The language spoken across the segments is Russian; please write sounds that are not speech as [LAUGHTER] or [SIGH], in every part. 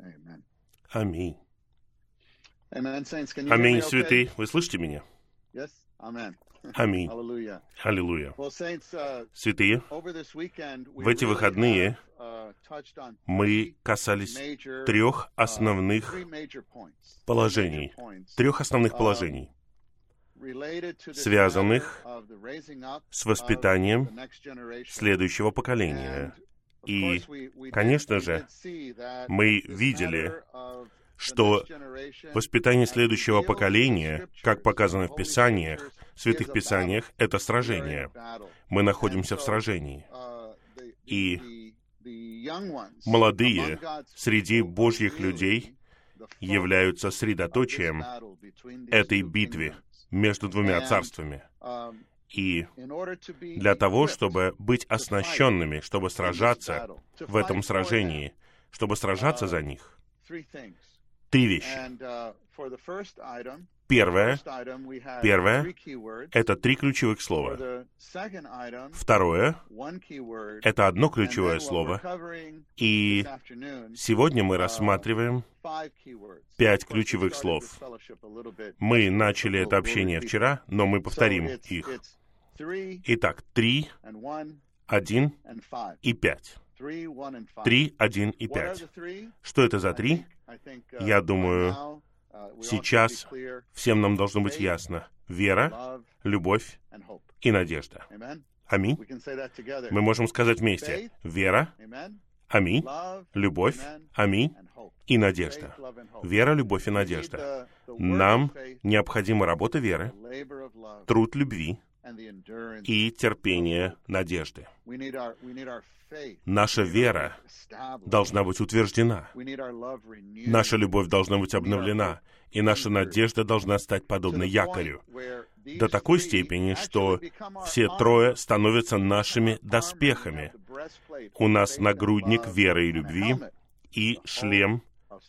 Amen. Аминь. Amen, saints. Can you Аминь, okay? святые. Вы слышите меня? Yes? Amen. Аминь. Аллилуйя. Uh, Святые, В эти выходные uh, мы касались трех uh, основных положений. трех основных положений, связанных с воспитанием следующего поколения. И, конечно же, мы видели, что воспитание следующего поколения, как показано в Писаниях, в Святых Писаниях, это сражение. Мы находимся в сражении. uh, И молодые среди Божьих людей являются средоточием этой битвы между двумя царствами. Um, И для того, чтобы быть оснащенными, чтобы сражаться в этом сражении, чтобы сражаться за них, три вещи. Uh, Первое Первое это три ключевых слова. Второе это одно ключевое слово. И сегодня мы uh, рассматриваем пять ключевых слов. Мы начали это общение вчера, но мы повторим их. Итак, три, and one один and five. и пять. Three, one and five. Три, один и What are пять. Что это за три? uh, Я думаю, uh, сейчас. Всем нам должно быть ясно. Вера, любовь и надежда. Аминь. Мы можем сказать вместе. Вера, аминь, любовь, аминь и надежда. Вера, любовь и надежда. Нам необходима работа веры, труд любви. И терпение надежды. Наша вера должна быть утверждена. Наша любовь должна быть обновлена, и наша надежда должна стать подобной якорю. До такой степени, что все трое становятся нашими доспехами. У нас нагрудник веры и любви и шлем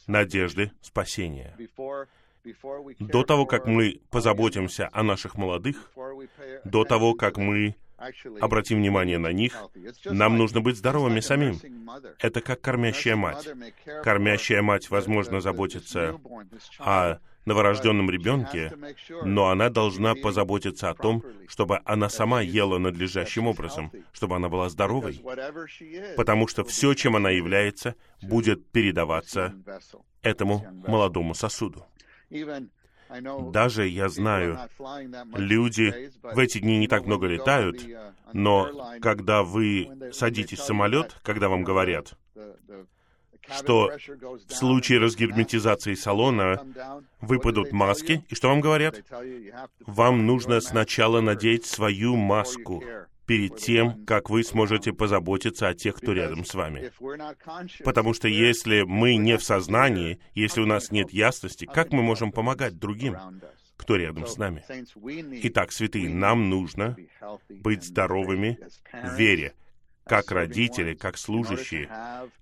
надежды спасения. До того, как мы позаботимся о наших молодых, до того, как мы обратим внимание на них, нам нужно быть здоровыми самим. Это как кормящая мать. Кормящая мать, возможно, заботится о новорожденном ребенке, но она должна позаботиться о том, чтобы она сама ела надлежащим образом, чтобы она была здоровой, потому что все, чем она является, будет передаваться этому молодому сосуду. Даже я знаю, люди в эти дни не так много летают, uh, но когда вы садитесь в самолет, когда вам говорят, что в случае разгерметизации салона выпадут маски, и что вам говорят? Вам нужно сначала надеть свою маску перед тем, как вы сможете позаботиться о тех, кто рядом с вами. Потому что если мы не в сознании, если у нас нет ясности, как мы можем помогать другим, кто рядом с нами? Итак, святые, нам нужно быть здоровыми в вере, как родители, как служащие,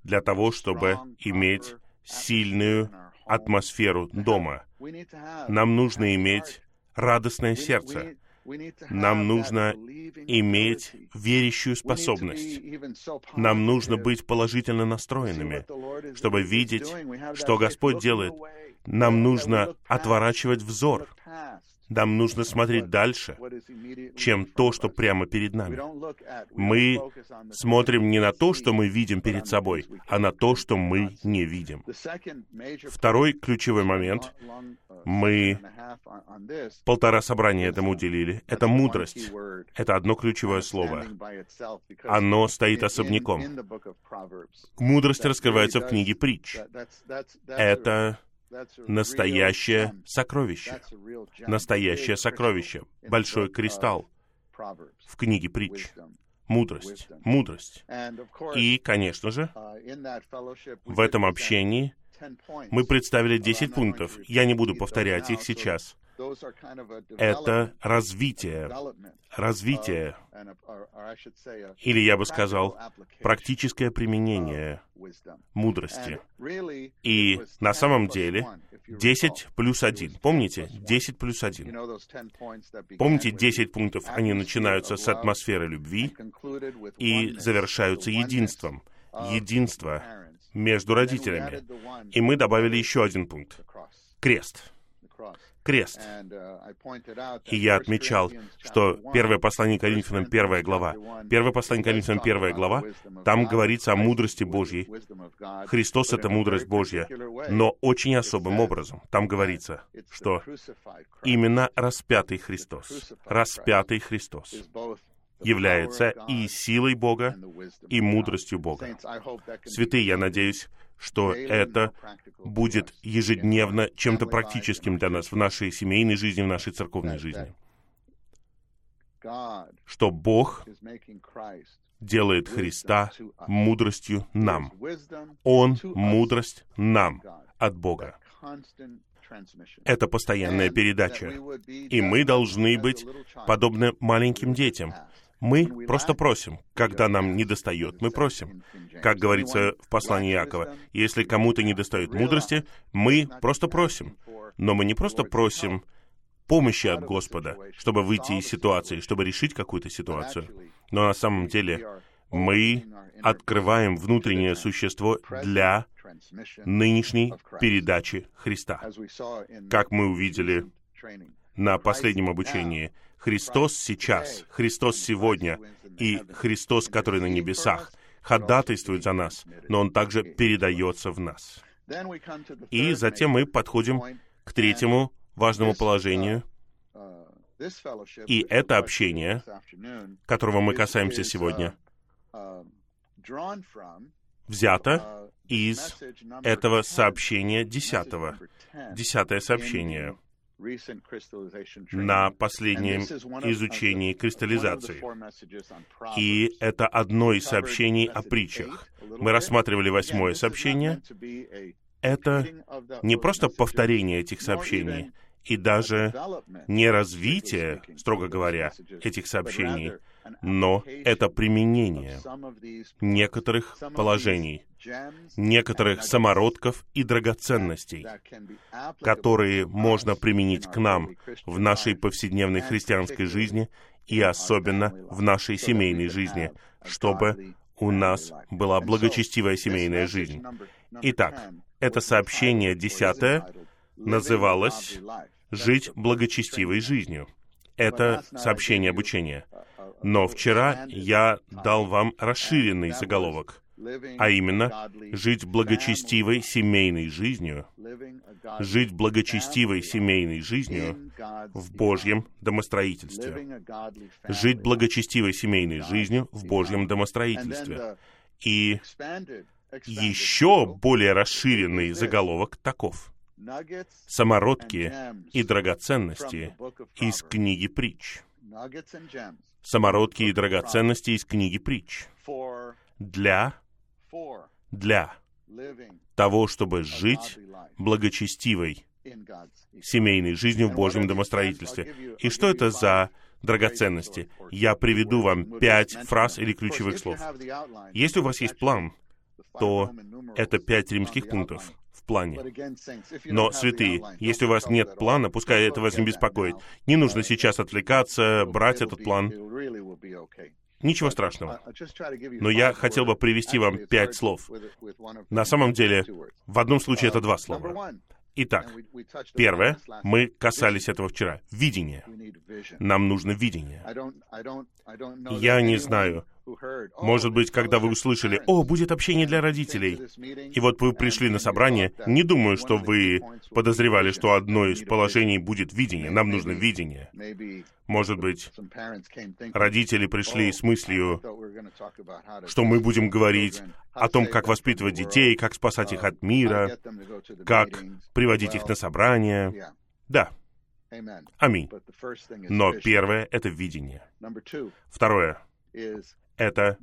для того, чтобы иметь сильную атмосферу дома. Нам нужно иметь радостное сердце. Нам нужно иметь верящую способность. Нам нужно быть положительно настроенными, чтобы видеть, что Господь делает. Нам нужно отворачивать взор. Нам нужно смотреть дальше, чем то, что прямо перед нами. Мы Смотрим не на то, что мы видим перед собой, а на то, что мы не видим. Второй ключевой момент, uh, мы полтора собрания этому уделили, это мудрость. Это одно ключевое слово. Оно стоит особняком. Мудрость раскрывается в книге притч. Это настоящее сокровище. Настоящее сокровище. Большой кристалл в книге притч. Мудрость. Мудрость. И, конечно же, uh, в этом общении 10 points. Мы представили Uh, I'm 10 not going пунктов. Я не буду повторять их сейчас. Это развитие. развитие, или я бы сказал, практическое применение мудрости. И на 10 самом деле 1, if you 10 recall. плюс It 1. was 10 Помните? plus 1. 10 плюс You 1. know those 10 points that began Помните, with 10 пунктов, они начинаются с атмосферы любви и завершаются единством. Единство между родителями. И мы добавили еще один пункт. Крест. Крест. И я отмечал, что первое послание Коринфянам, первая глава, первое послание Коринфянам, первая глава, там говорится о мудрости Божьей. Христос — это мудрость Божья, но очень особым образом. Там говорится, что именно распятый Христос, распятый Христос является и силой Бога, и мудростью Бога. Святые, я надеюсь, что это будет ежедневно чем-то практическим для нас в нашей семейной жизни, в нашей церковной жизни. Что Бог делает Христа мудростью нам. Он мудрость нам от Бога. Это постоянная передача. И мы должны быть подобны маленьким детям, мы просто просим, когда нам не достает, мы просим. Как говорится в послании Иакова, если кому-то не достает мудрости, мы просто просим. Но мы не просто просим помощи от Господа, чтобы выйти из ситуации, чтобы решить какую-то ситуацию. Но на самом деле мы открываем внутреннее существо для нынешней передачи Христа. Как мы увидели на последнем обучении, Христос сейчас, Христос сегодня и Христос, который на небесах, ходатайствует за нас, но Он также передается в нас. И затем мы подходим к третьему важному положению, и это общение, которого мы касаемся сегодня, взято из этого сообщения десятого. Десятое сообщение — на последнем изучении кристаллизации. И это одно из сообщений о притчах. Мы рассматривали восьмое сообщение. Это не просто повторение этих сообщений, и даже не развитие, строго говоря, этих сообщений, но это применение некоторых положений, некоторых самородков и драгоценностей, которые можно применить к нам в нашей повседневной христианской жизни и особенно в нашей семейной жизни, чтобы у нас была благочестивая семейная жизнь. Итак, это сообщение десятое называлось «Жить благочестивой жизнью». Это сообщение обучения. Но вчера я дал вам расширенный заголовок, а именно «Жить благочестивой семейной жизнью», «Жить благочестивой семейной жизнью в Божьем домостроительстве», «Жить благочестивой семейной жизнью в Божьем домостроительстве». И еще более расширенный заголовок таков. Самородки и драгоценности из книги притч самородки и драгоценности из книги притч для, для того, чтобы жить благочестивой семейной жизнью в Божьем домостроительстве. И что это за драгоценности? Я приведу вам пять фраз или ключевых слов. Если у вас есть план, то это пять римских пунктов плане. Но, святые, если у вас нет плана, пускай это вас не беспокоит. Не нужно сейчас отвлекаться, брать этот план. Ничего страшного. Но я хотел бы привести вам пять слов. На самом деле, в одном случае это два слова. Итак, первое, мы касались этого вчера. Видение. Нам нужно видение. Я не знаю, может быть, когда вы услышали, «О, будет общение для родителей», и вот вы пришли на собрание, не думаю, что вы подозревали, что одно из положений будет видение. Нам нужно видение. Может быть, родители пришли с мыслью, что мы будем говорить о том, как воспитывать детей, как спасать их от мира, как приводить их на собрание. Да. Аминь. Но первое — это видение. Второе это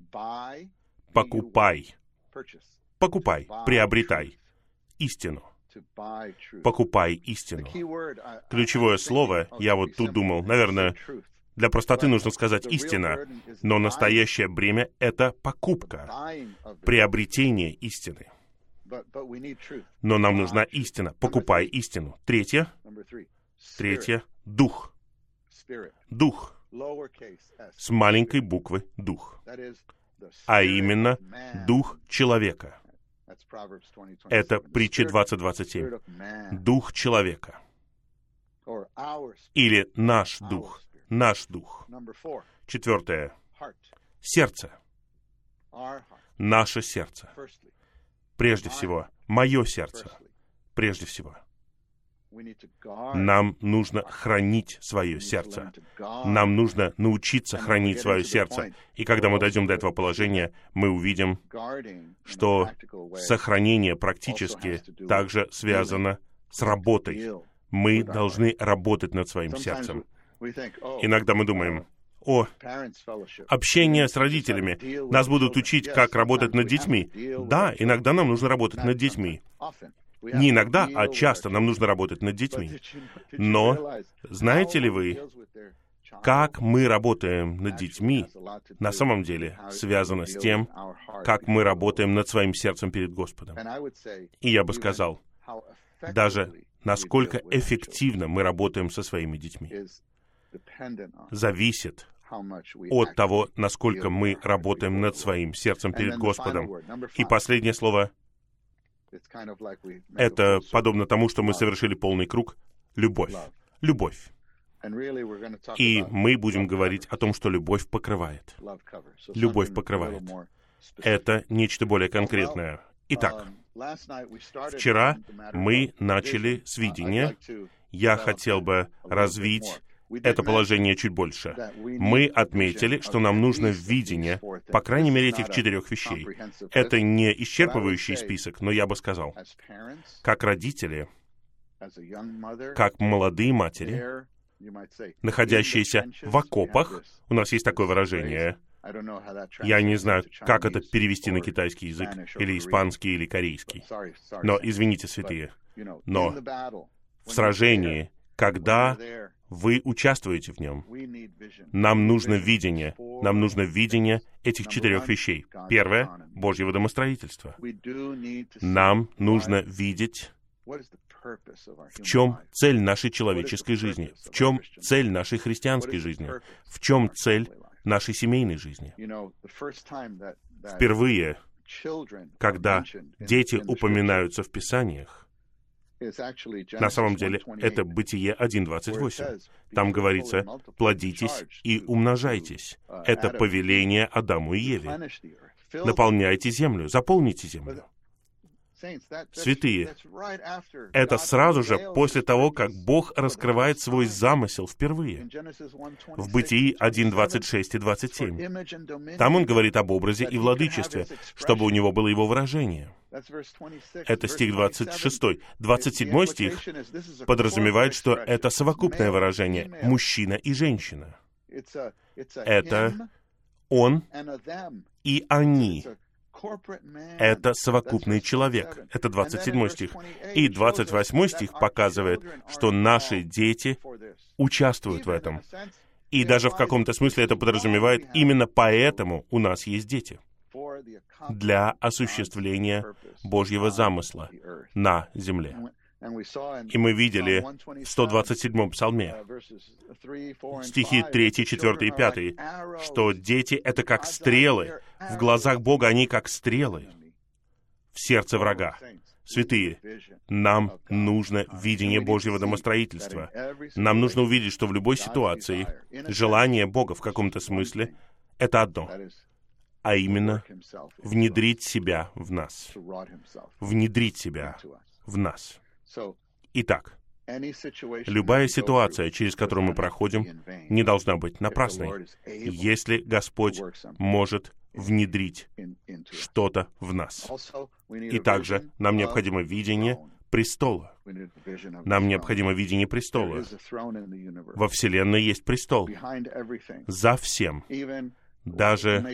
покупай. Покупай, приобретай истину. Покупай истину. Ключевое слово, я вот тут думал, наверное, для простоты нужно сказать истина, но настоящее бремя — это покупка, приобретение истины. Но нам нужна истина. Покупай истину. Третье. Третье. Дух. Дух с маленькой буквы «дух», а именно дух человека. Это притча 20.27. Дух человека. Или наш дух. Наш дух. Четвертое. Сердце. Наше сердце. Прежде всего, мое сердце. Прежде всего. Нам нужно хранить свое сердце. Нам нужно научиться хранить свое сердце. И когда мы дойдем до этого положения, мы увидим, что сохранение практически также связано с работой. Мы должны работать над своим сердцем. Иногда мы думаем, о общение с родителями. Нас будут учить, как работать над детьми. Да, иногда нам нужно работать над детьми. Не иногда, а часто нам нужно работать над детьми. Но знаете ли вы, как мы работаем над детьми, на самом деле связано с тем, как мы работаем над своим сердцем перед Господом. И я бы сказал, даже насколько эффективно мы работаем со своими детьми, зависит от того, насколько мы работаем над своим сердцем перед Господом. И последнее слово — это подобно тому, что мы совершили полный круг — любовь. Любовь. И мы будем говорить о том, что любовь покрывает. Любовь покрывает. Это нечто более конкретное. Итак, вчера мы начали с видения. Я хотел бы развить это положение чуть больше. Мы отметили, что нам нужно видение, по крайней мере, этих четырех вещей. Это не исчерпывающий список, но я бы сказал, как родители, как молодые матери, находящиеся в окопах, у нас есть такое выражение, я не знаю, как это перевести на китайский язык, или испанский, или корейский. Но, извините, святые, но в сражении, когда вы участвуете в нем. Нам нужно видение. Нам нужно видение этих четырех вещей. Первое — Божьего домостроительства. Нам нужно видеть, в чем цель нашей человеческой жизни, в чем цель нашей христианской жизни, в чем цель нашей семейной жизни. Впервые, когда дети упоминаются в Писаниях, на самом деле, это Бытие 1.28. Там говорится, плодитесь и умножайтесь. Uh, Это повеление Адаму и Еве. Наполняйте землю, заполните землю. Святые, это сразу же после того, как Бог раскрывает свой замысел впервые. В Бытии 1.26 и 27. Там он говорит об образе и владычестве, чтобы у него было его выражение. Это стих 26. 27 стих подразумевает, что это совокупное выражение «мужчина и женщина». Это «он» и «они». Это совокупный человек. Это 27 стих. И 28 стих показывает, что наши дети участвуют в этом. И даже в каком-то смысле это подразумевает, именно поэтому у нас есть дети. Для осуществления Божьего замысла на земле. И мы видели в 127-м псалме, стихи 3, 4 и 5, что дети — это как стрелы. В глазах Бога они как стрелы в сердце врага. Святые, нам нужно видение Божьего домостроительства. Нам нужно увидеть, что в любой ситуации желание Бога в каком-то смысле — это одно, а именно внедрить себя в нас. Внедрить себя в нас. Итак, любая ситуация, через которую мы проходим, не должна быть напрасной, если Господь может внедрить что-то в нас. И также нам необходимо видение престола. Нам необходимо видение престола. Во Вселенной есть престол. За всем. Даже,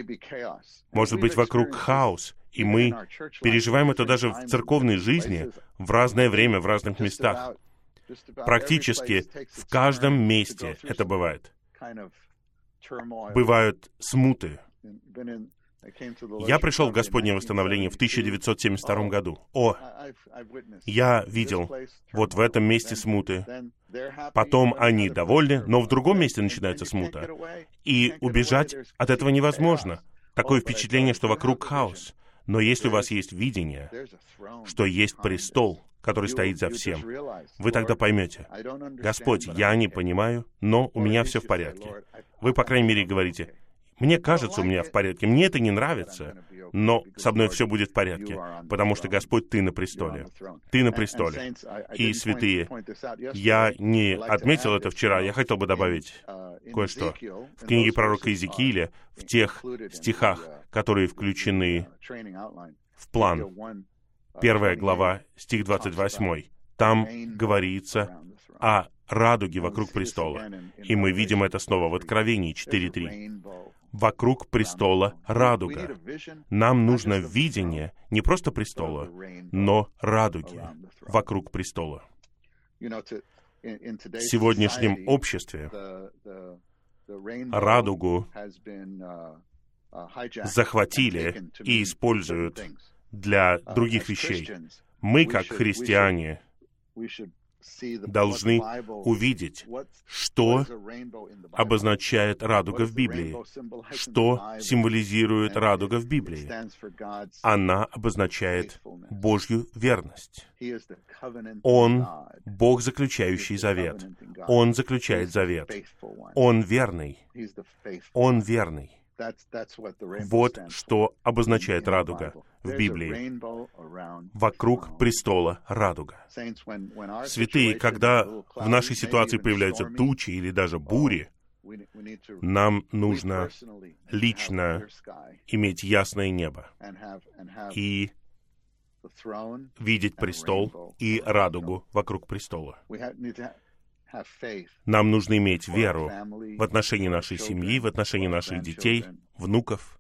может быть, вокруг хаос, и мы переживаем это даже в церковной жизни в разное время, в разных местах. Практически в каждом месте это бывает. Бывают смуты. Я пришел в Господнее восстановление в 1972 году. О, я видел вот в этом месте смуты. Потом они довольны, но в другом месте начинается смута. И убежать от этого невозможно. Такое впечатление, что вокруг хаос. Но если у вас есть видение, что есть престол, который стоит за всем, вы тогда поймете, Господь, я не понимаю, но у меня все в порядке. Вы, по крайней мере, говорите, мне кажется, у меня в порядке, мне это не нравится, но со мной все будет в порядке, потому что, Господь, Ты на престоле. Ты на престоле. И, святые, я не отметил это вчера, я хотел бы добавить кое-что. В книге пророка Иезекииля, в тех стихах, которые включены в план, первая глава, стих 28, там говорится о радуге вокруг престола. И мы видим это снова в Откровении 4.3 вокруг престола радуга. Нам нужно видение не просто престола, но радуги вокруг престола. В сегодняшнем обществе радугу захватили и используют для других вещей. Мы, как христиане, должны увидеть, что обозначает радуга в Библии, что символизирует радуга в Библии. Она обозначает Божью верность. Он — Бог, заключающий завет. Он заключает завет. Он верный. Он верный. Вот что обозначает радуга в Библии. Вокруг престола радуга. Святые, когда в нашей ситуации появляются тучи или даже бури, нам нужно лично иметь ясное небо и видеть престол и радугу вокруг престола. Нам нужно иметь веру в отношении нашей семьи, в отношении наших детей, внуков,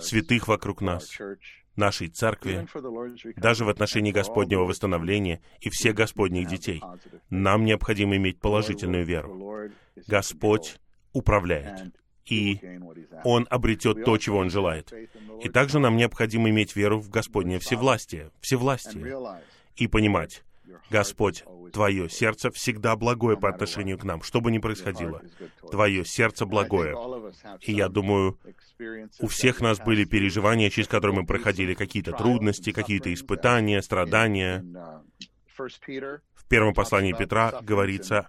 святых вокруг нас, нашей церкви, даже в отношении Господнего восстановления и всех Господних детей. Нам необходимо иметь положительную веру. Господь управляет, и Он обретет то, чего Он желает. И также нам необходимо иметь веру в Господнее всевластие, всевластие, и понимать, Господь, Твое сердце всегда благое по отношению к нам, что бы ни происходило. Твое сердце благое. И я думаю, у всех нас были переживания, через которые мы проходили какие-то трудности, какие-то испытания, страдания. В первом послании Петра говорится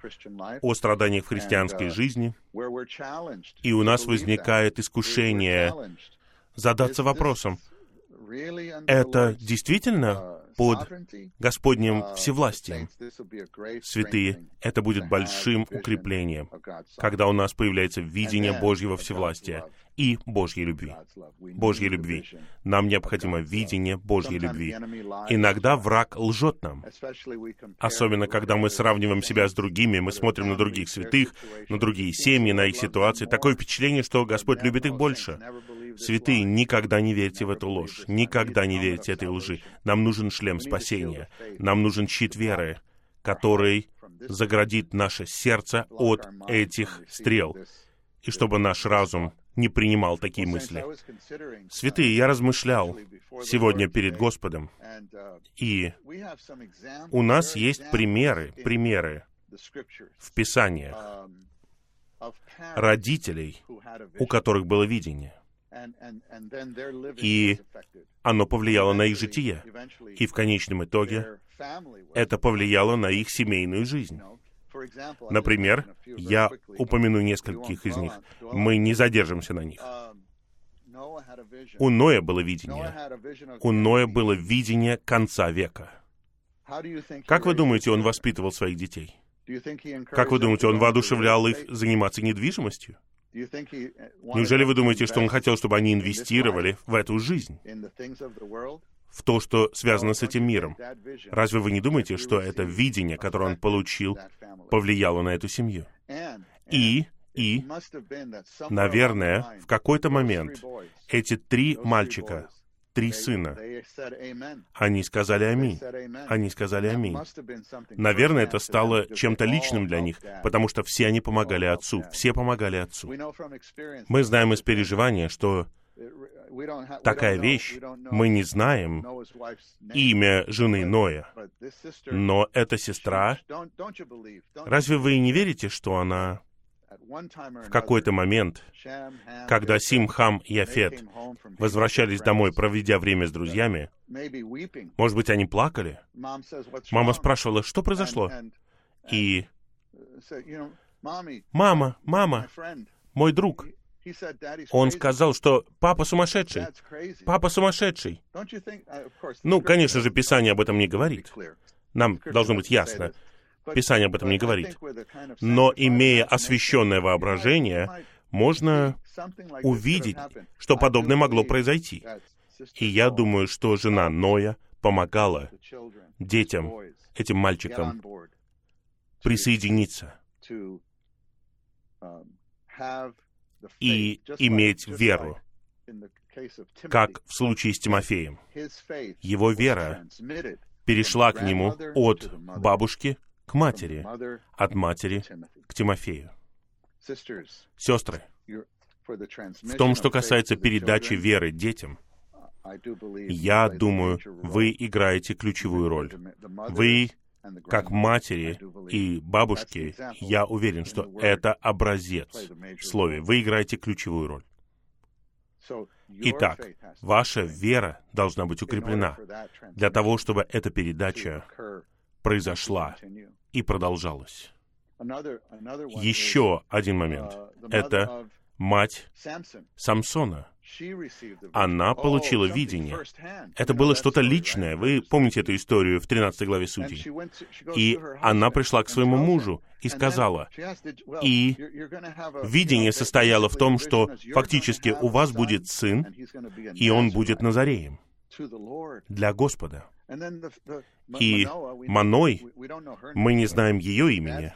о страданиях в христианской жизни, и у нас возникает искушение задаться вопросом, это действительно под Господним всевластием. Святые, это будет большим укреплением, когда у нас появляется видение Божьего всевластия и Божьей любви. Божьей любви. Нам необходимо видение Божьей любви. Иногда враг лжет нам. Особенно, когда мы сравниваем себя с другими, мы смотрим на других святых, на другие семьи, на их ситуации. Такое впечатление, что Господь любит их больше. Святые, никогда не верьте в эту ложь. Никогда не верьте этой лжи. Нам нужен шлем спасения. Нам нужен щит веры, который заградит наше сердце от этих стрел, и чтобы наш разум не принимал такие мысли. Святые, я размышлял сегодня перед Господом, и у нас есть примеры, примеры в Писаниях родителей, у которых было видение. И оно повлияло на их житие. И в конечном итоге это повлияло на их семейную жизнь. Например, я упомяну нескольких из них. Мы не задержимся на них. У Ноя было видение. У Ноя было видение конца века. Как вы думаете, он воспитывал своих детей? Как вы думаете, он воодушевлял их заниматься недвижимостью? Неужели вы думаете, что он хотел, чтобы они инвестировали в эту жизнь? В то, что связано с этим миром. Разве вы не думаете, что это видение, которое он получил, повлияло на эту семью? И, и, наверное, в какой-то момент эти три мальчика, три сына, они сказали «Аминь». Они сказали «Аминь». Наверное, это стало чем-то личным для них, потому что все они помогали отцу, все помогали отцу. Мы знаем из переживания, что такая вещь. Мы не знаем имя жены Ноя. Но эта сестра, разве вы не верите, что она в какой-то момент, когда Сим, Хам и Афет возвращались домой, проведя время с друзьями, может быть, они плакали? Мама спрашивала, что произошло? И «Мама, мама, мой друг, он сказал, что папа сумасшедший. Папа сумасшедший. Ну, конечно же, Писание об этом не говорит. Нам должно быть ясно. Писание об этом не говорит. Но, имея освященное воображение, можно увидеть, что подобное могло произойти. И я думаю, что жена Ноя помогала детям, этим мальчикам, присоединиться и иметь веру, как в случае с Тимофеем. Его вера перешла к нему от бабушки к матери, от матери к Тимофею. Сестры, в том, что касается передачи веры детям, я думаю, вы играете ключевую роль. Вы как матери и бабушки, я уверен, что это образец в слове. Вы играете ключевую роль. Итак, ваша вера должна быть укреплена для того, чтобы эта передача произошла и продолжалась. Еще один момент. Это мать Самсона она получила видение. Это было что-то личное. Вы помните эту историю в 13 главе Судей? И она пришла к своему мужу и сказала, и видение состояло в том, что фактически у вас будет сын, и он будет Назареем для Господа. И Маной, мы не знаем ее имени,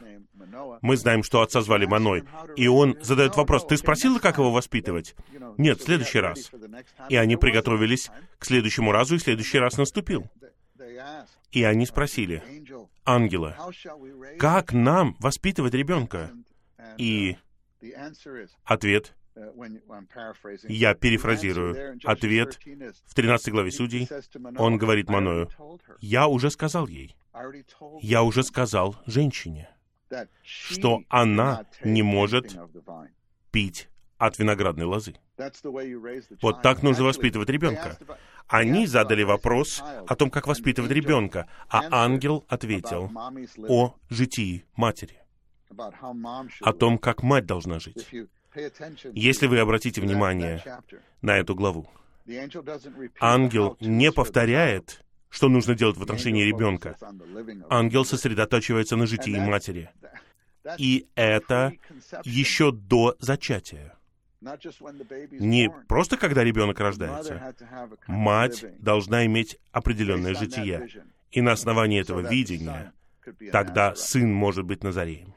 мы знаем, что отца звали Маной. И он задает вопрос, ты спросила, как его воспитывать? Нет, в следующий раз. И они приготовились к следующему разу, и следующий раз наступил. И они спросили, ангела, как нам воспитывать ребенка? И ответ я перефразирую. Ответ в 13 главе Судей. Он говорит Маною, «Я уже сказал ей, я уже сказал женщине, что она не может пить от виноградной лозы. Вот так нужно воспитывать ребенка. Они задали вопрос о том, как воспитывать ребенка, а ангел ответил о житии матери, о том, как мать должна жить. Если вы обратите внимание на эту главу, ангел не повторяет что нужно делать в отношении ребенка. Ангел сосредотачивается на житии матери. И это еще до зачатия. Не просто когда ребенок рождается. Мать должна иметь определенное житие. И на основании этого видения тогда сын может быть Назареем.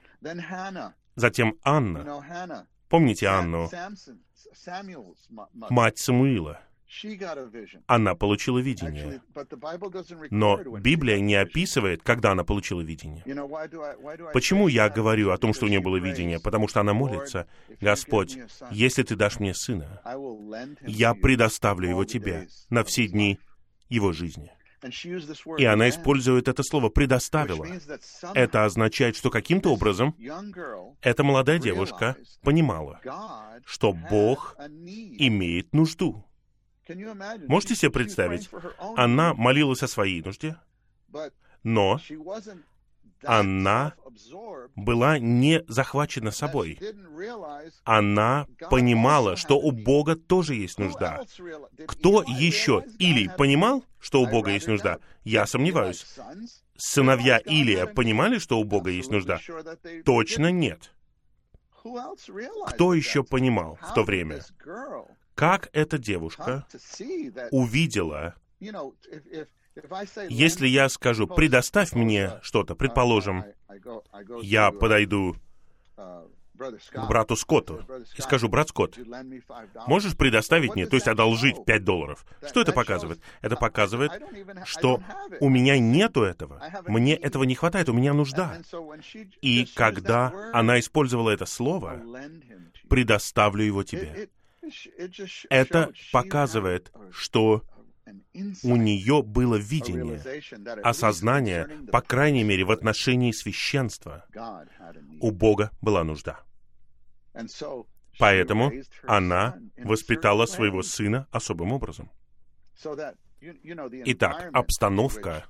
Затем Анна. Помните Анну? Мать Самуила. Она получила видение. Но Библия не описывает, когда она получила видение. Почему я говорю о том, что у нее было видение? Потому что она молится, «Господь, если ты дашь мне сына, я предоставлю его тебе на все дни его жизни». И она использует это слово «предоставила». Это означает, что каким-то образом эта молодая девушка понимала, что Бог имеет нужду. Можете себе представить? Она молилась о своей нужде, но она была не захвачена собой. Она понимала, что у Бога тоже есть нужда. Кто еще или понимал, что у Бога есть нужда? Я сомневаюсь. Сыновья Илия понимали, что у Бога есть нужда? Точно нет. Кто еще понимал в то время? как эта девушка увидела, если я скажу, предоставь мне что-то, предположим, я подойду к брату Скотту и скажу, брат Скотт, можешь предоставить мне, то есть одолжить 5 долларов? Что это показывает? Это показывает, что у меня нету этого. Мне этого не хватает, у меня нужда. И когда она использовала это слово, предоставлю его тебе. Это показывает, что у нее было видение, осознание, по крайней мере, в отношении священства. У Бога была нужда. Поэтому она воспитала своего сына особым образом. Итак, обстановка,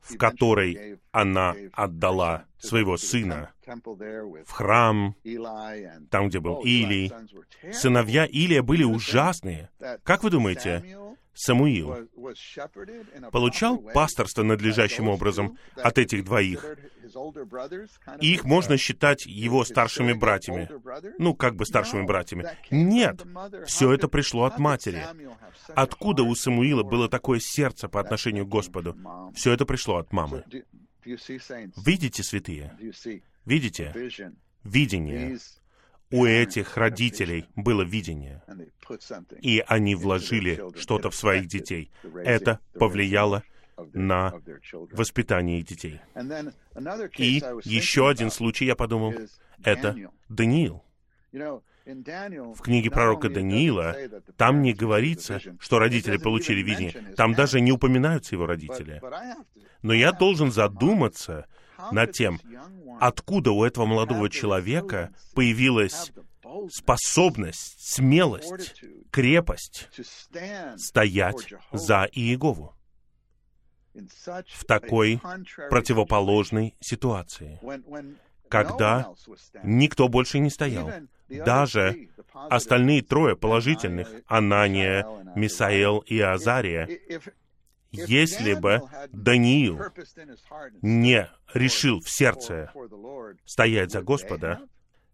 в которой она отдала своего сына в храм, там, где был Илий. Сыновья Илия были ужасные. Как вы думаете, Самуил получал пасторство надлежащим образом от этих двоих. Их можно считать его старшими братьями. Ну, как бы старшими братьями. Нет, все это пришло от матери. Откуда у Самуила было такое сердце по отношению к Господу? Все это пришло от мамы. Видите, святые? Видите? Видение у этих родителей было видение, и они вложили что-то в своих детей. Это повлияло на воспитание детей. И еще один случай, я подумал, это Даниил. В книге пророка Даниила там не говорится, что родители получили видение. Там даже не упоминаются его родители. Но я должен задуматься над тем, откуда у этого молодого человека появилась способность, смелость, крепость стоять за Иегову в такой противоположной ситуации, когда никто больше не стоял. Даже остальные трое положительных, Анания, Мисаэл и Азария, если бы Даниил не решил в сердце стоять за Господа,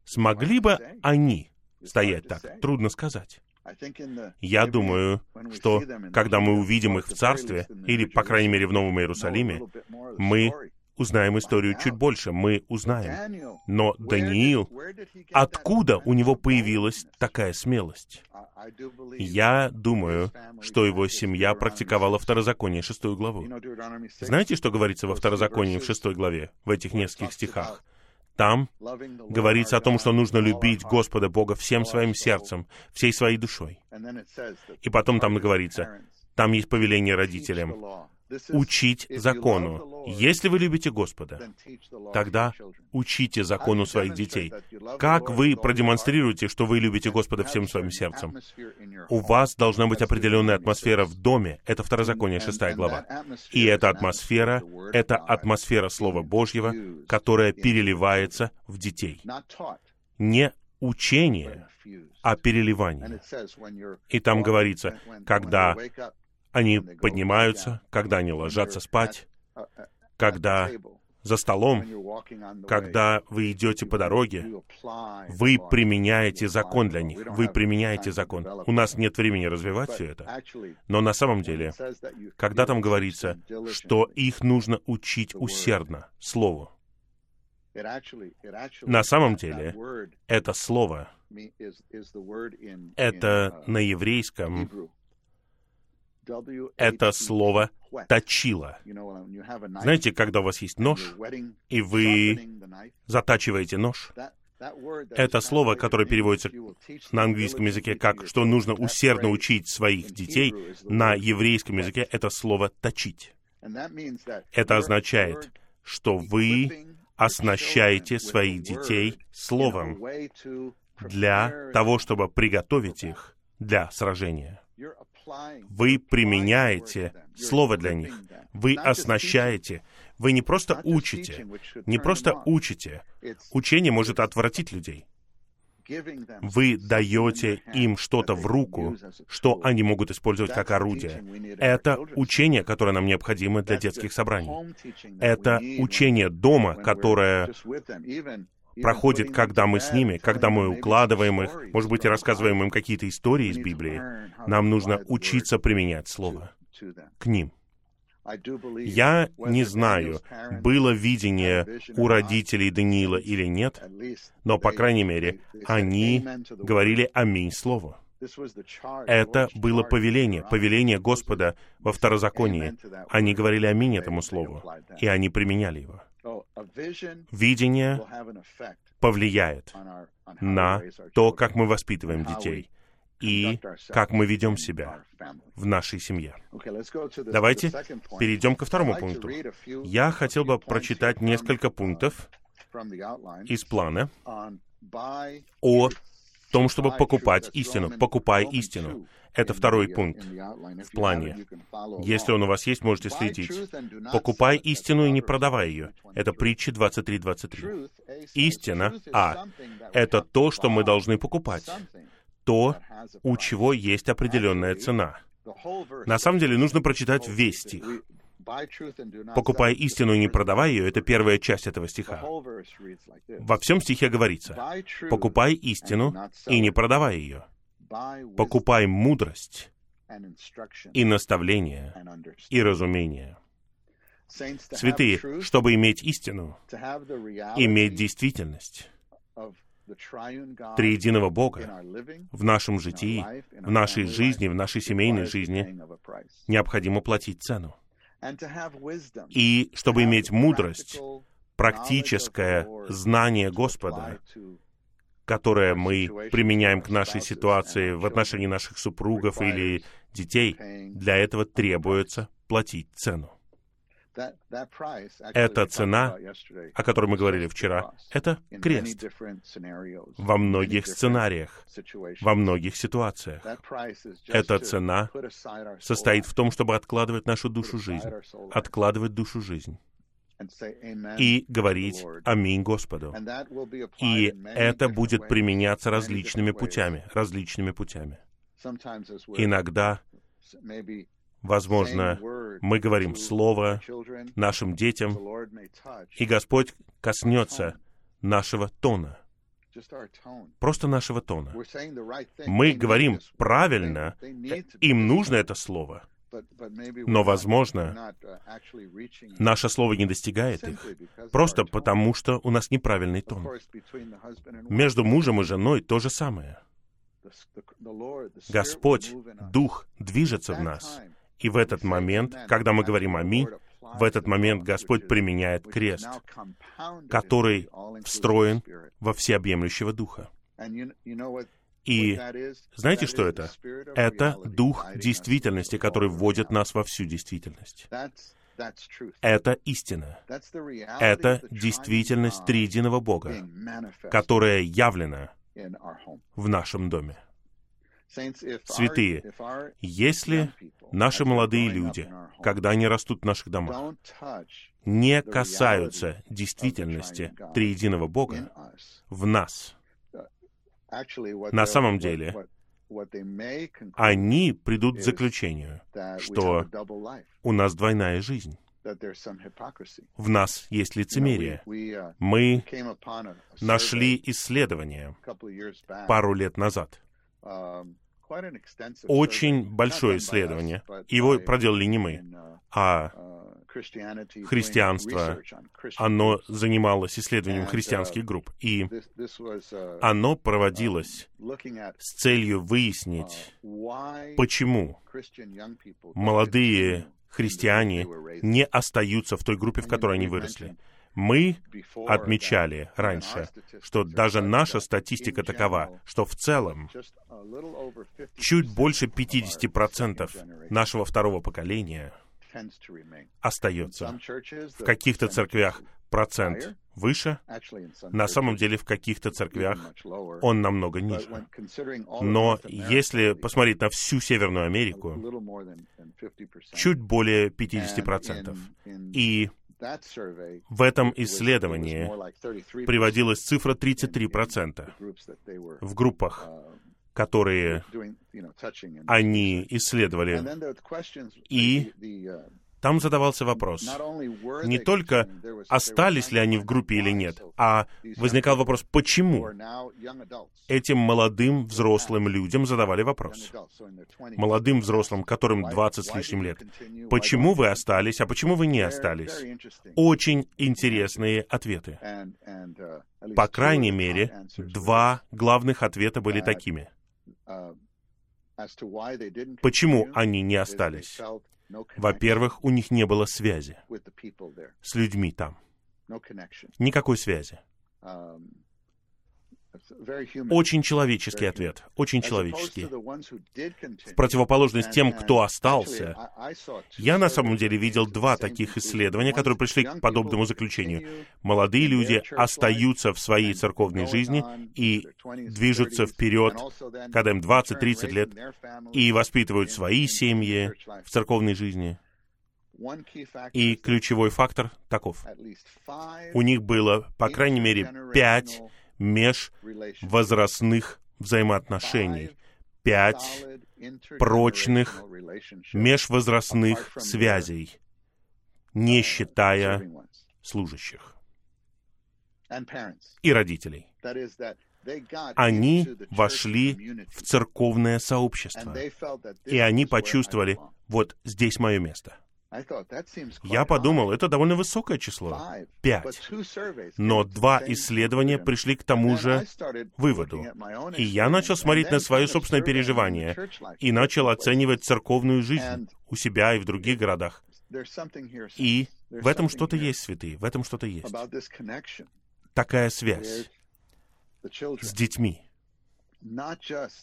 смогли бы они стоять так? Трудно сказать. Я думаю, что когда мы увидим их в Царстве, или, по крайней мере, в Новом Иерусалиме, мы узнаем историю чуть больше, мы узнаем. Но Даниил, откуда у него появилась такая смелость? Я думаю, что его семья практиковала второзаконие, шестую главу. Знаете, что говорится во второзаконии в шестой главе, в этих нескольких стихах? Там говорится о том, что нужно любить Господа Бога всем своим сердцем, всей своей душой. И потом там говорится, там есть повеление родителям учить закону. Если вы любите Господа, тогда учите закону своих детей. Как вы продемонстрируете, что вы любите Господа всем своим сердцем? У вас должна быть определенная атмосфера в доме. Это Второзаконие, шестая глава. И эта атмосфера — это атмосфера Слова Божьего, которая переливается в детей. Не учение, а переливание. И там говорится, когда они поднимаются, когда они ложатся спать, когда за столом, когда вы идете по дороге, вы применяете закон для них, вы применяете закон. У нас нет времени развивать все это, но на самом деле, когда там говорится, что их нужно учить усердно, Слову, на самом деле, это слово, это на еврейском это слово «точило». Знаете, когда у вас есть нож, и вы затачиваете нож, это слово, которое переводится на английском языке как «что нужно усердно учить своих детей», на еврейском языке это слово «точить». Это означает, что вы оснащаете своих детей словом для того, чтобы приготовить их для сражения. Вы применяете слово для них. Вы оснащаете. Вы не просто учите. Не просто учите. Учение может отвратить людей. Вы даете им что-то в руку, что они могут использовать как орудие. Это учение, которое нам необходимо для детских собраний. Это учение дома, которое проходит, когда мы с ними, когда мы укладываем их, может быть, и рассказываем им какие-то истории из Библии. Нам нужно учиться применять Слово к ним. Я не знаю, было видение у родителей Даниила или нет, но, по крайней мере, они говорили «Аминь» Слову. Это было повеление, повеление Господа во второзаконии. Они говорили «Аминь» этому Слову, и они применяли его видение повлияет на то, как мы воспитываем детей и как мы ведем себя в нашей семье. Давайте перейдем ко второму пункту. Я хотел бы прочитать несколько пунктов из плана о том, чтобы покупать истину. Покупай истину. Это второй пункт в плане. Если он у вас есть, можете следить. Покупай истину и не продавай ее. Это притча 23.23. Истина, а, это то, что мы должны покупать. То, у чего есть определенная цена. На самом деле нужно прочитать весь стих. «Покупай истину и не продавай ее» — это первая часть этого стиха. Во всем стихе говорится «покупай истину и не продавай ее». Покупай мудрость и наставление и разумение. Святые, чтобы иметь истину, иметь действительность триединого Бога в нашем житии, в нашей жизни, в нашей семейной жизни, необходимо платить цену. И чтобы иметь мудрость, практическое знание Господа, которое мы применяем к нашей ситуации в отношении наших супругов или детей, для этого требуется платить цену. Эта цена, о которой мы говорили вчера, это крест во многих сценариях, во многих ситуациях. Эта цена состоит в том, чтобы откладывать нашу душу жизнь, откладывать душу жизнь и говорить «Аминь Господу». И это будет применяться различными путями, различными путями. Иногда Возможно, мы говорим Слово нашим детям, и Господь коснется нашего тона, просто нашего тона. Мы говорим правильно, им нужно это Слово, но, возможно, наше Слово не достигает их, просто потому что у нас неправильный тон. Между мужем и женой то же самое. Господь, Дух движется в нас, и в этот момент, когда мы говорим «Аминь», в этот момент Господь применяет крест, который встроен во всеобъемлющего Духа. И знаете, что это? Это Дух действительности, который вводит нас во всю действительность. Это истина. Это действительность триединого Бога, которая явлена в нашем доме. Святые, если наши молодые люди, когда они растут в наших домах, не касаются действительности триединого Бога в нас, на самом деле, они придут к заключению, что у нас двойная жизнь. В нас есть лицемерие. Мы нашли исследование пару лет назад очень большое исследование. Его проделали не мы, а христианство. Оно занималось исследованием христианских групп. И оно проводилось с целью выяснить, почему молодые христиане не остаются в той группе, в которой они выросли. Мы отмечали раньше, что даже наша статистика такова, что в целом чуть больше 50% нашего второго поколения остается. В каких-то церквях процент выше, на самом деле в каких-то церквях он намного ниже. Но если посмотреть на всю Северную Америку, чуть более 50%. И в этом исследовании приводилась цифра 33% в группах, которые они исследовали. И там задавался вопрос, не только остались ли они в группе или нет, а возникал вопрос, почему этим молодым взрослым людям задавали вопрос. Молодым взрослым, которым 20 с лишним лет. Почему вы остались, а почему вы не остались? Очень интересные ответы. По крайней мере, два главных ответа были такими. Почему они не остались? Во-первых, у них не было связи с людьми там. Никакой связи. Очень человеческий ответ, очень человеческий. В противоположность тем, кто остался, я на самом деле видел два таких исследования, которые пришли к подобному заключению. Молодые люди остаются в своей церковной жизни и движутся вперед, когда им 20-30 лет, и воспитывают свои семьи в церковной жизни. И ключевой фактор таков. У них было, по крайней мере, пять межвозрастных взаимоотношений, пять прочных межвозрастных связей, не считая служащих и родителей. Они вошли в церковное сообщество, и они почувствовали, вот здесь мое место — я подумал, это довольно высокое число. Пять. Но два исследования пришли к тому же выводу. И я начал смотреть на свое собственное переживание и начал оценивать церковную жизнь у себя и в других городах. И в этом что-то есть, святые, в этом что-то есть. Такая связь с детьми.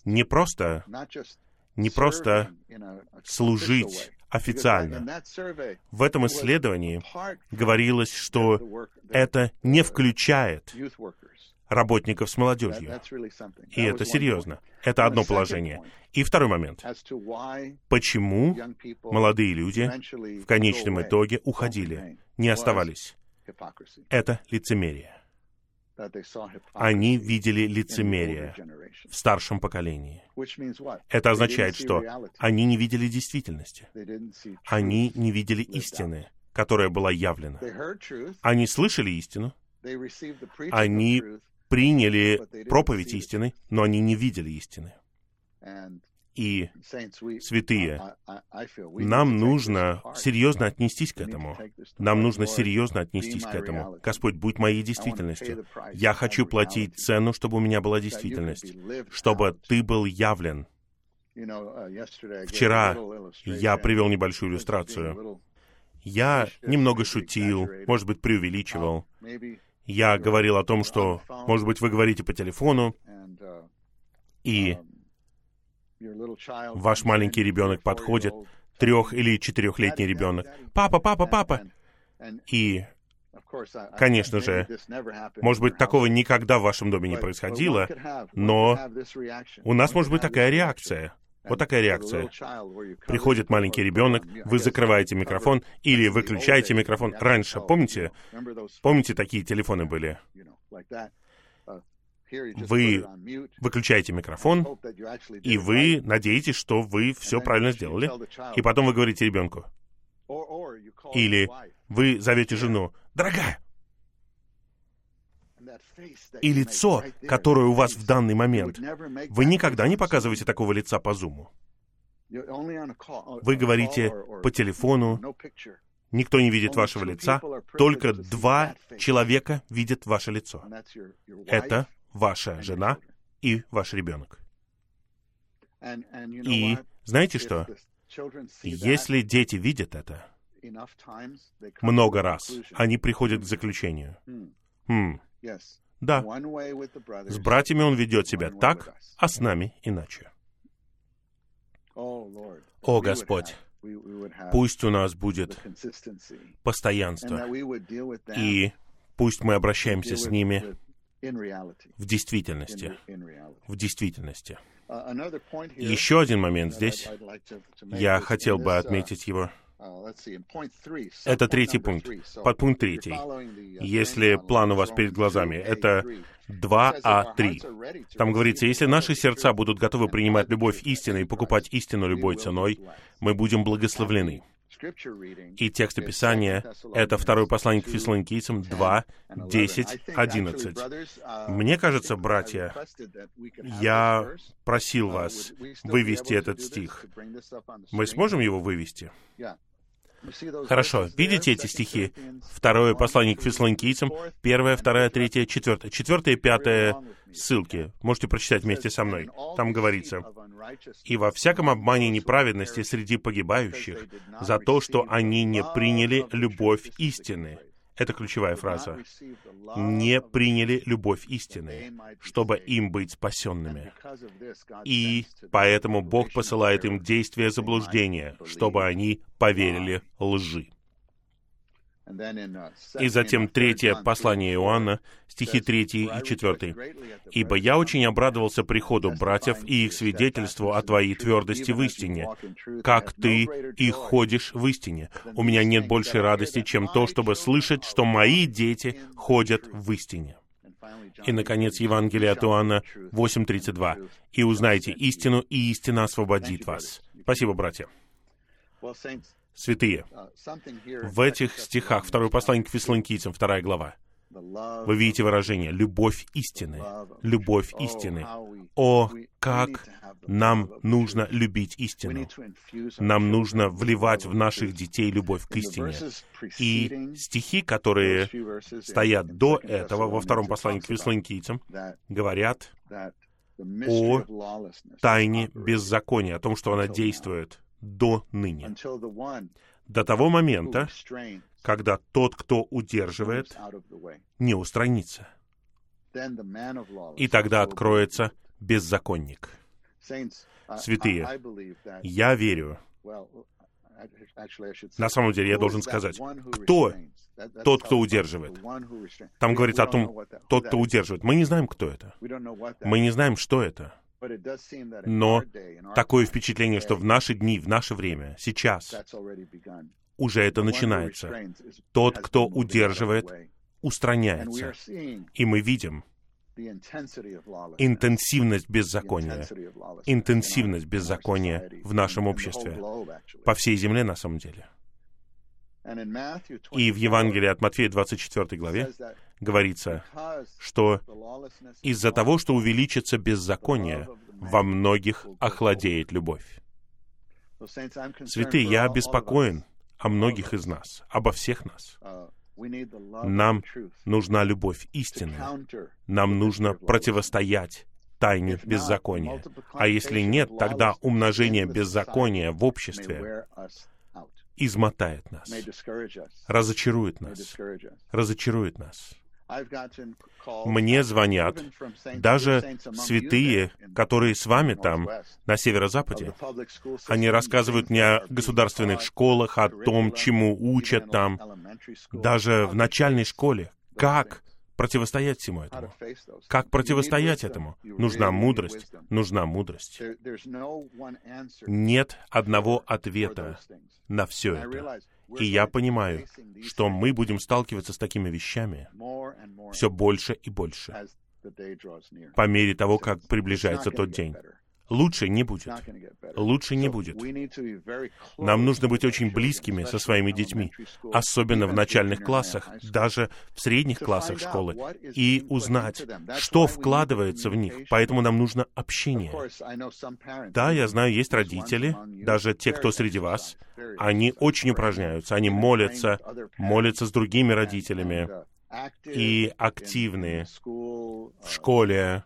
Не просто, не просто служить официально. В этом исследовании говорилось, что это не включает работников с молодежью. И это серьезно. Это одно положение. И второй момент. Почему молодые люди в конечном итоге уходили, не оставались? Это лицемерие. Они видели лицемерие в старшем поколении. Это означает, что они не видели действительности. Они не видели истины, которая была явлена. Они слышали истину, они приняли проповедь истины, но они не видели истины и святые, нам нужно серьезно отнестись к этому. Нам нужно серьезно отнестись к этому. Господь, будь моей действительностью. Я хочу платить цену, чтобы у меня была действительность, чтобы Ты был явлен. Uh, Вчера я привел небольшую иллюстрацию. Я немного шутил, может быть, преувеличивал. Я говорил о том, что, может быть, вы говорите по телефону, uh, и um, Ваш маленький ребенок подходит, трех- или четырехлетний ребенок. «Папа, папа, папа!» И, конечно же, может быть, такого никогда в вашем доме не происходило, но у нас может быть такая реакция. Вот такая реакция. Приходит маленький ребенок, вы закрываете микрофон или выключаете микрофон. Раньше, помните, помните, такие телефоны были? Вы выключаете микрофон, и вы надеетесь, что вы все правильно сделали, и потом вы говорите ребенку. Или вы зовете жену, «Дорогая!» И лицо, которое у вас в данный момент, вы никогда не показываете такого лица по зуму. Вы говорите по телефону, Никто не видит вашего лица, только два человека видят ваше лицо. Это ваша жена и ваш ребенок. И знаете что? Если дети видят это, много раз они приходят к заключению. Хм, да, с братьями он ведет себя так, а с нами иначе. О Господь, пусть у нас будет постоянство, и пусть мы обращаемся с ними в действительности. В действительности. Uh, Еще один момент здесь. Я хотел бы отметить его. Uh, это третий пункт. Под пункт третий. Uh, если план у вас перед глазами, это 2А3. Там говорится, если наши сердца будут готовы принимать любовь истины и покупать истину любой ценой, мы будем благословлены. И текст Писания — это второе послание к фессалоникийцам 2, 10, 11. Мне кажется, братья, я просил вас вывести этот стих. Мы сможем его вывести? Хорошо. Видите эти стихи? Второе послание к фессалоникийцам, первое, второе, третье, четвертое. Четвертое и пятое ссылки. Можете прочитать вместе со мной. Там говорится, «И во всяком обмане неправедности среди погибающих за то, что они не приняли любовь истины». Это ключевая фраза. Не приняли любовь истины, чтобы им быть спасенными. И поэтому Бог посылает им действия заблуждения, чтобы они поверили лжи. И затем третье послание Иоанна, стихи 3 и 4. «Ибо я очень обрадовался приходу братьев и их свидетельству о твоей твердости в истине, как ты и ходишь в истине. У меня нет большей радости, чем то, чтобы слышать, что мои дети ходят в истине». И, наконец, Евангелие от Иоанна 8.32. «И узнайте истину, и истина освободит вас». Спасибо, братья святые. В этих стихах, второй послание к Фессалоникийцам, вторая глава, вы видите выражение «любовь истины», «любовь истины». О, как нам нужно любить истину. Нам нужно вливать в наших детей любовь к истине. И стихи, которые стоят до этого, во втором послании к Фессалоникийцам, говорят о тайне беззакония, о том, что она действует до ныне. До того момента, когда тот, кто удерживает, не устранится. И тогда откроется беззаконник. Святые, я верю, на самом деле я должен сказать, кто тот, кто удерживает. Там говорится о том, тот, кто удерживает. Мы не знаем, кто это. Мы не знаем, что это. Но такое впечатление, что в наши дни, в наше время, сейчас, уже это начинается. Тот, кто удерживает, устраняется. И мы видим интенсивность беззакония, интенсивность беззакония в нашем обществе, по всей земле на самом деле. И в Евангелии от Матфея 24 главе говорится, что из-за того, что увеличится беззаконие, во многих охладеет любовь. Святые, я обеспокоен о многих из нас, обо всех нас. Нам нужна любовь истины. Нам нужно противостоять тайне беззакония. А если нет, тогда умножение беззакония в обществе измотает нас, разочарует нас, разочарует нас. Мне звонят даже святые, которые с вами там, на северо-западе. Они рассказывают мне о государственных школах, о том, чему учат там, даже в начальной школе. Как противостоять всему этому? Как противостоять этому? Нужна мудрость. Нужна мудрость. Нет одного ответа на все это. И я понимаю, что мы будем сталкиваться с такими вещами все больше и больше по мере того, как приближается тот день. Лучше не будет. Лучше не будет. Нам нужно быть очень близкими со своими детьми, особенно в начальных классах, даже в средних классах школы, и узнать, что вкладывается в них. Поэтому нам нужно общение. Да, я знаю, есть родители, даже те, кто среди вас, они очень упражняются, они молятся, молятся с другими родителями и активные в школе,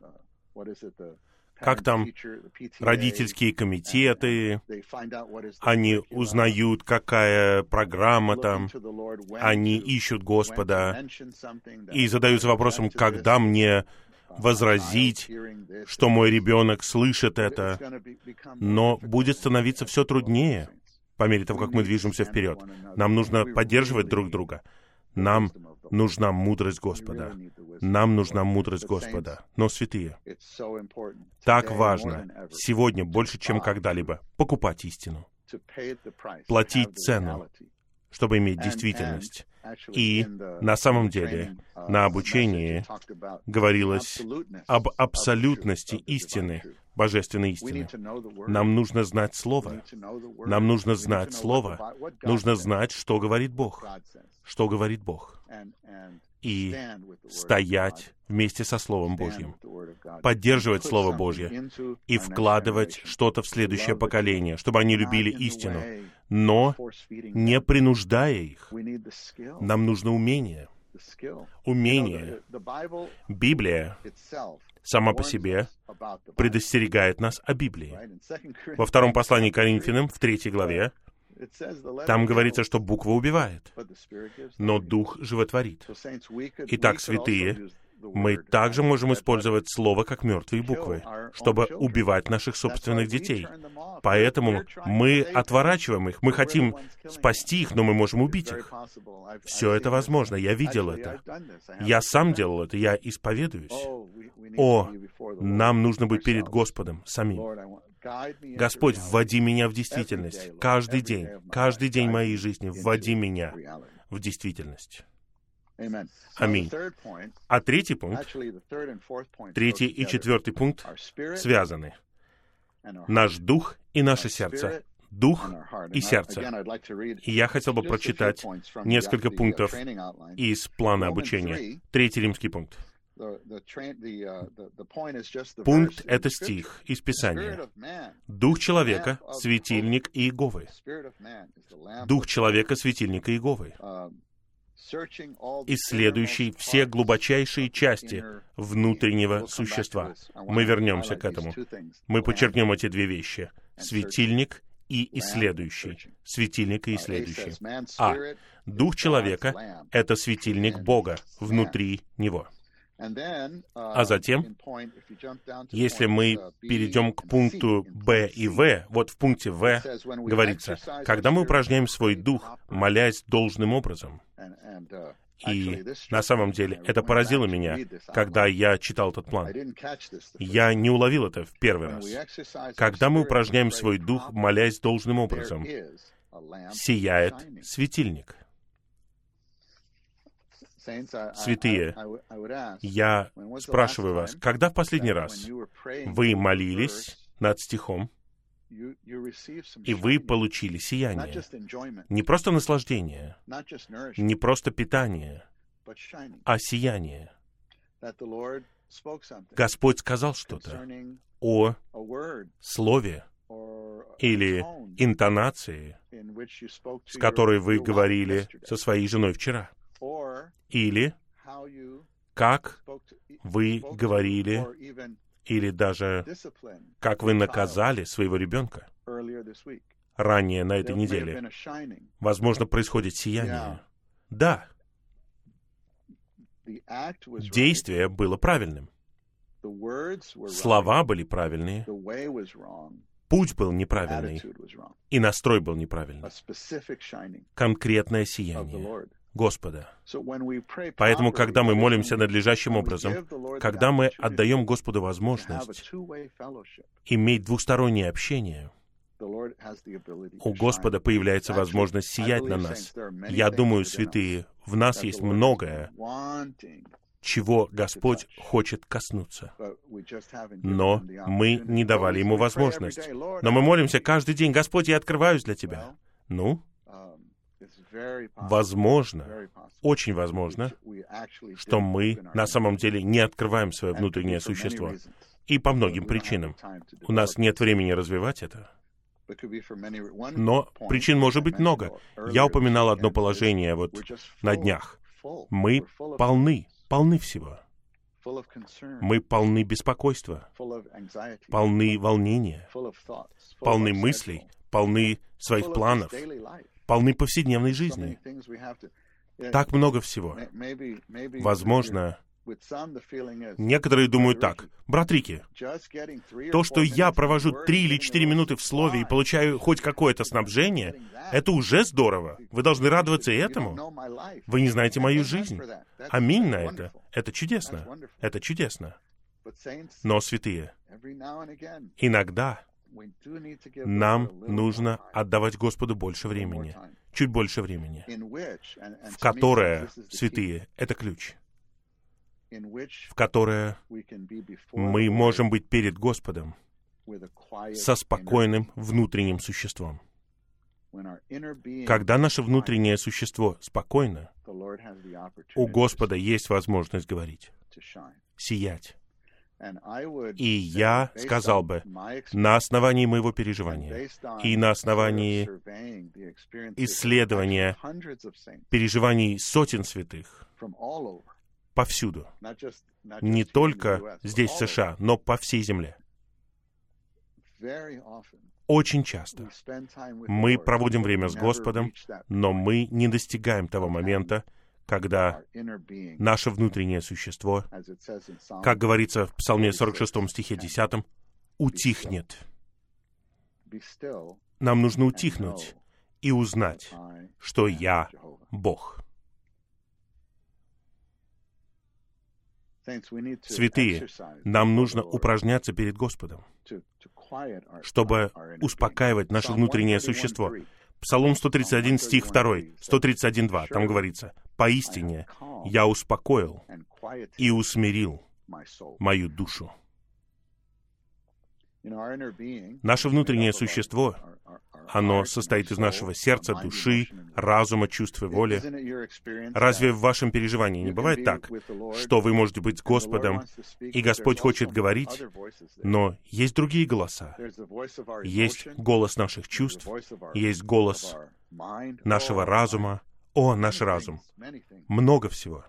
как там родительские комитеты, они узнают, какая программа там, они ищут Господа и задаются вопросом, когда мне возразить, что мой ребенок слышит это, но будет становиться все труднее по мере того, как мы движемся вперед. Нам нужно поддерживать друг друга. Нам нужна мудрость Господа. Нам нужна мудрость Господа. Но, святые, так важно сегодня больше, чем когда-либо, покупать истину, платить цену, чтобы иметь действительность. И на самом деле на обучении говорилось об абсолютности истины, божественной истины. Нам нужно знать Слово. Нам нужно знать Слово. Нужно знать, что говорит Бог. Что говорит Бог. И стоять вместе со Словом Божьим, поддерживать Слово Божье и вкладывать что-то в следующее поколение, чтобы они любили истину, но не принуждая их. Нам нужно умение. Умение. Библия сама по себе предостерегает нас о Библии. Во втором послании к Коринфянам, в третьей главе, Там говорится, что буква убивает, но Дух животворит. Итак, святые, мы также можем использовать слово как мертвые буквы, чтобы убивать наших собственных детей. Поэтому мы отворачиваем их, мы хотим спасти их, но мы можем убить их. Все это возможно, я видел это. Я сам делал это, я исповедуюсь. О, нам нужно быть перед Господом самим. Господь, вводи меня в действительность. Каждый день, каждый день моей жизни вводи меня в действительность. Аминь. А третий пункт, третий и четвертый пункт связаны. Наш дух и наше сердце. Дух и сердце. И я хотел бы прочитать несколько пунктов из плана обучения. Третий римский пункт. Пункт — это стих из Писания. Дух человека — светильник Иеговы. Дух человека — светильник Иеговы исследующий все глубочайшие части внутреннего существа. Мы вернемся к этому. Мы подчеркнем эти две вещи. Светильник и исследующий. Светильник и исследующий. А. Дух человека — это светильник Бога внутри него. А затем, если мы перейдем к пункту Б и В, вот в пункте В говорится, когда мы упражняем свой дух, молясь должным образом. И на самом деле это поразило меня, когда я читал этот план. Я не уловил это в первый раз. Когда мы упражняем свой дух, молясь должным образом, сияет светильник — Святые, я спрашиваю вас, когда в последний раз вы молились над стихом, и вы получили сияние. Не просто наслаждение, не просто питание, а сияние. Господь сказал что-то о слове или интонации, с которой вы говорили со своей женой вчера или как вы говорили, или даже как вы наказали своего ребенка ранее на этой неделе. Возможно, происходит сияние. Да, действие было правильным. Слова были правильные, путь был неправильный, и настрой был неправильный. Конкретное сияние Господа. Поэтому, когда мы молимся надлежащим образом, когда мы отдаем Господу возможность иметь двустороннее общение, у Господа появляется возможность сиять на нас. Я думаю, святые, в нас есть многое, чего Господь хочет коснуться. Но мы не давали Ему возможность. Но мы молимся каждый день, Господь, я открываюсь для Тебя. Ну, возможно, очень возможно, что мы на самом деле не открываем свое внутреннее существо. И по многим причинам. У нас нет времени развивать это. Но причин может быть много. Я упоминал одно положение вот на днях. Мы полны, полны всего. Мы полны беспокойства, полны волнения, полны мыслей, полны своих планов, полны повседневной жизни. Так много всего. Возможно, Некоторые думают так. Брат Рики, то, что я провожу три или четыре минуты в слове и получаю хоть какое-то снабжение, это уже здорово. Вы должны радоваться этому. Вы не знаете мою жизнь. Аминь на это. Это чудесно. Это чудесно. Но, святые, иногда нам нужно отдавать Господу больше времени, чуть больше времени, в которое, святые, это ключ, в которое мы можем быть перед Господом со спокойным внутренним существом. Когда наше внутреннее существо спокойно, у Господа есть возможность говорить, сиять. И я сказал бы, на основании моего переживания и на основании исследования переживаний сотен святых повсюду, не только здесь, в США, но по всей земле. Очень часто мы проводим время с Господом, но мы не достигаем того момента, когда наше внутреннее существо, как говорится в Псалме 46 стихе 10, утихнет. Нам нужно утихнуть и узнать, что я Бог. Святые, нам нужно упражняться перед Господом, чтобы успокаивать наше внутреннее существо. Псалом 131, стих 2, 131.2, там говорится, «Поистине я успокоил и усмирил мою душу». Наше внутреннее существо, оно состоит из нашего сердца, души, разума, чувств и воли. Разве в вашем переживании не бывает так, что вы можете быть с Господом, и Господь хочет говорить, но есть другие голоса. Есть голос наших чувств, есть голос нашего разума. О, наш разум. Много всего.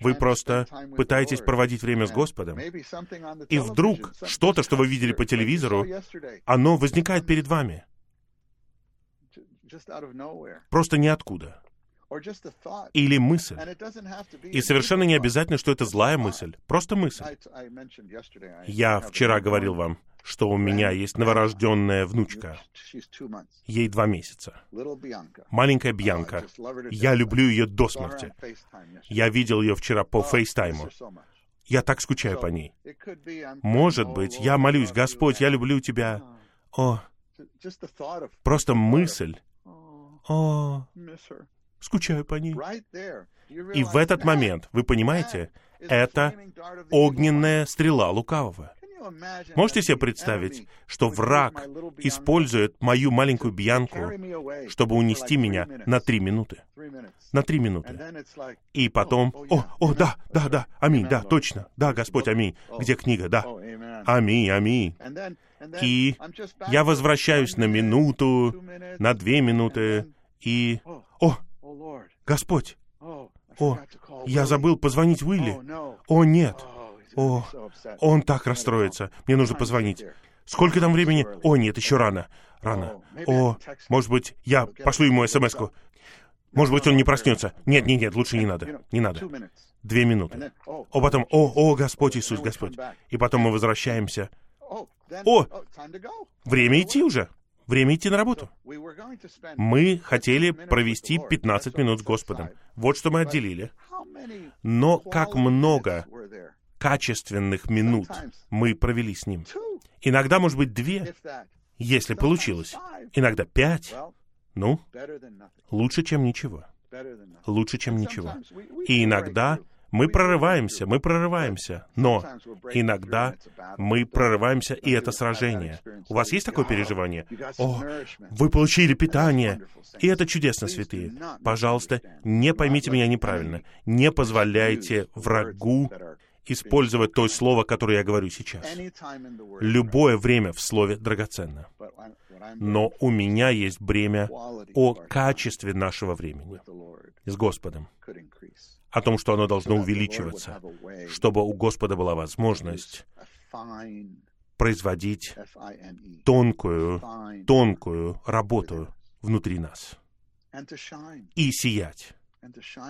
Вы просто пытаетесь проводить время с Господом, и вдруг что-то, что вы видели по телевизору, оно возникает перед вами. Просто ниоткуда. Или мысль. И совершенно не обязательно, что это злая мысль. Просто мысль. Я вчера говорил вам, что у меня есть новорожденная внучка. Ей два месяца. Маленькая Бьянка. Я люблю ее до смерти. Я видел ее вчера по фейстайму. Я так скучаю по ней. Может быть, я молюсь, Господь, я люблю Тебя. О, просто мысль. О, скучаю по ней. И в этот момент, вы понимаете, это огненная стрела лукавого. Можете себе представить, что враг использует мою маленькую бьянку, чтобы унести меня на три минуты? На три минуты. И потом, о, о, да, да, да, аминь, да, точно, да, Господь, аминь. Где книга, да? Аминь, аминь. И я возвращаюсь на минуту, на две минуты, и, о, Господь, о, я забыл позвонить Уилли. О, нет. О, он так расстроится. Мне нужно позвонить. Сколько там времени? О, нет, еще рано. Рано. О, может быть, я пошлю ему смс -ку. Может быть, он не проснется. Нет, нет, нет, лучше не надо. Не надо. Две минуты. О, потом, о, о, Господь Иисус, Господь. И потом мы возвращаемся. О, время идти уже. Время идти на работу. Мы хотели провести 15 минут с Господом. Вот что мы отделили. Но как много качественных минут мы провели с ним. Иногда, может быть, две, если получилось. Иногда пять. Ну, лучше, чем ничего. Лучше, чем ничего. И иногда мы прорываемся, мы прорываемся, но иногда мы прорываемся, и это сражение. У вас есть такое переживание? О, вы получили питание, и это чудесно, святые. Пожалуйста, не поймите меня неправильно. Не позволяйте врагу использовать то слово, которое я говорю сейчас. Любое время в слове драгоценно. Но у меня есть бремя о качестве нашего времени с Господом, о том, что оно должно увеличиваться, чтобы у Господа была возможность производить тонкую, тонкую работу внутри нас и сиять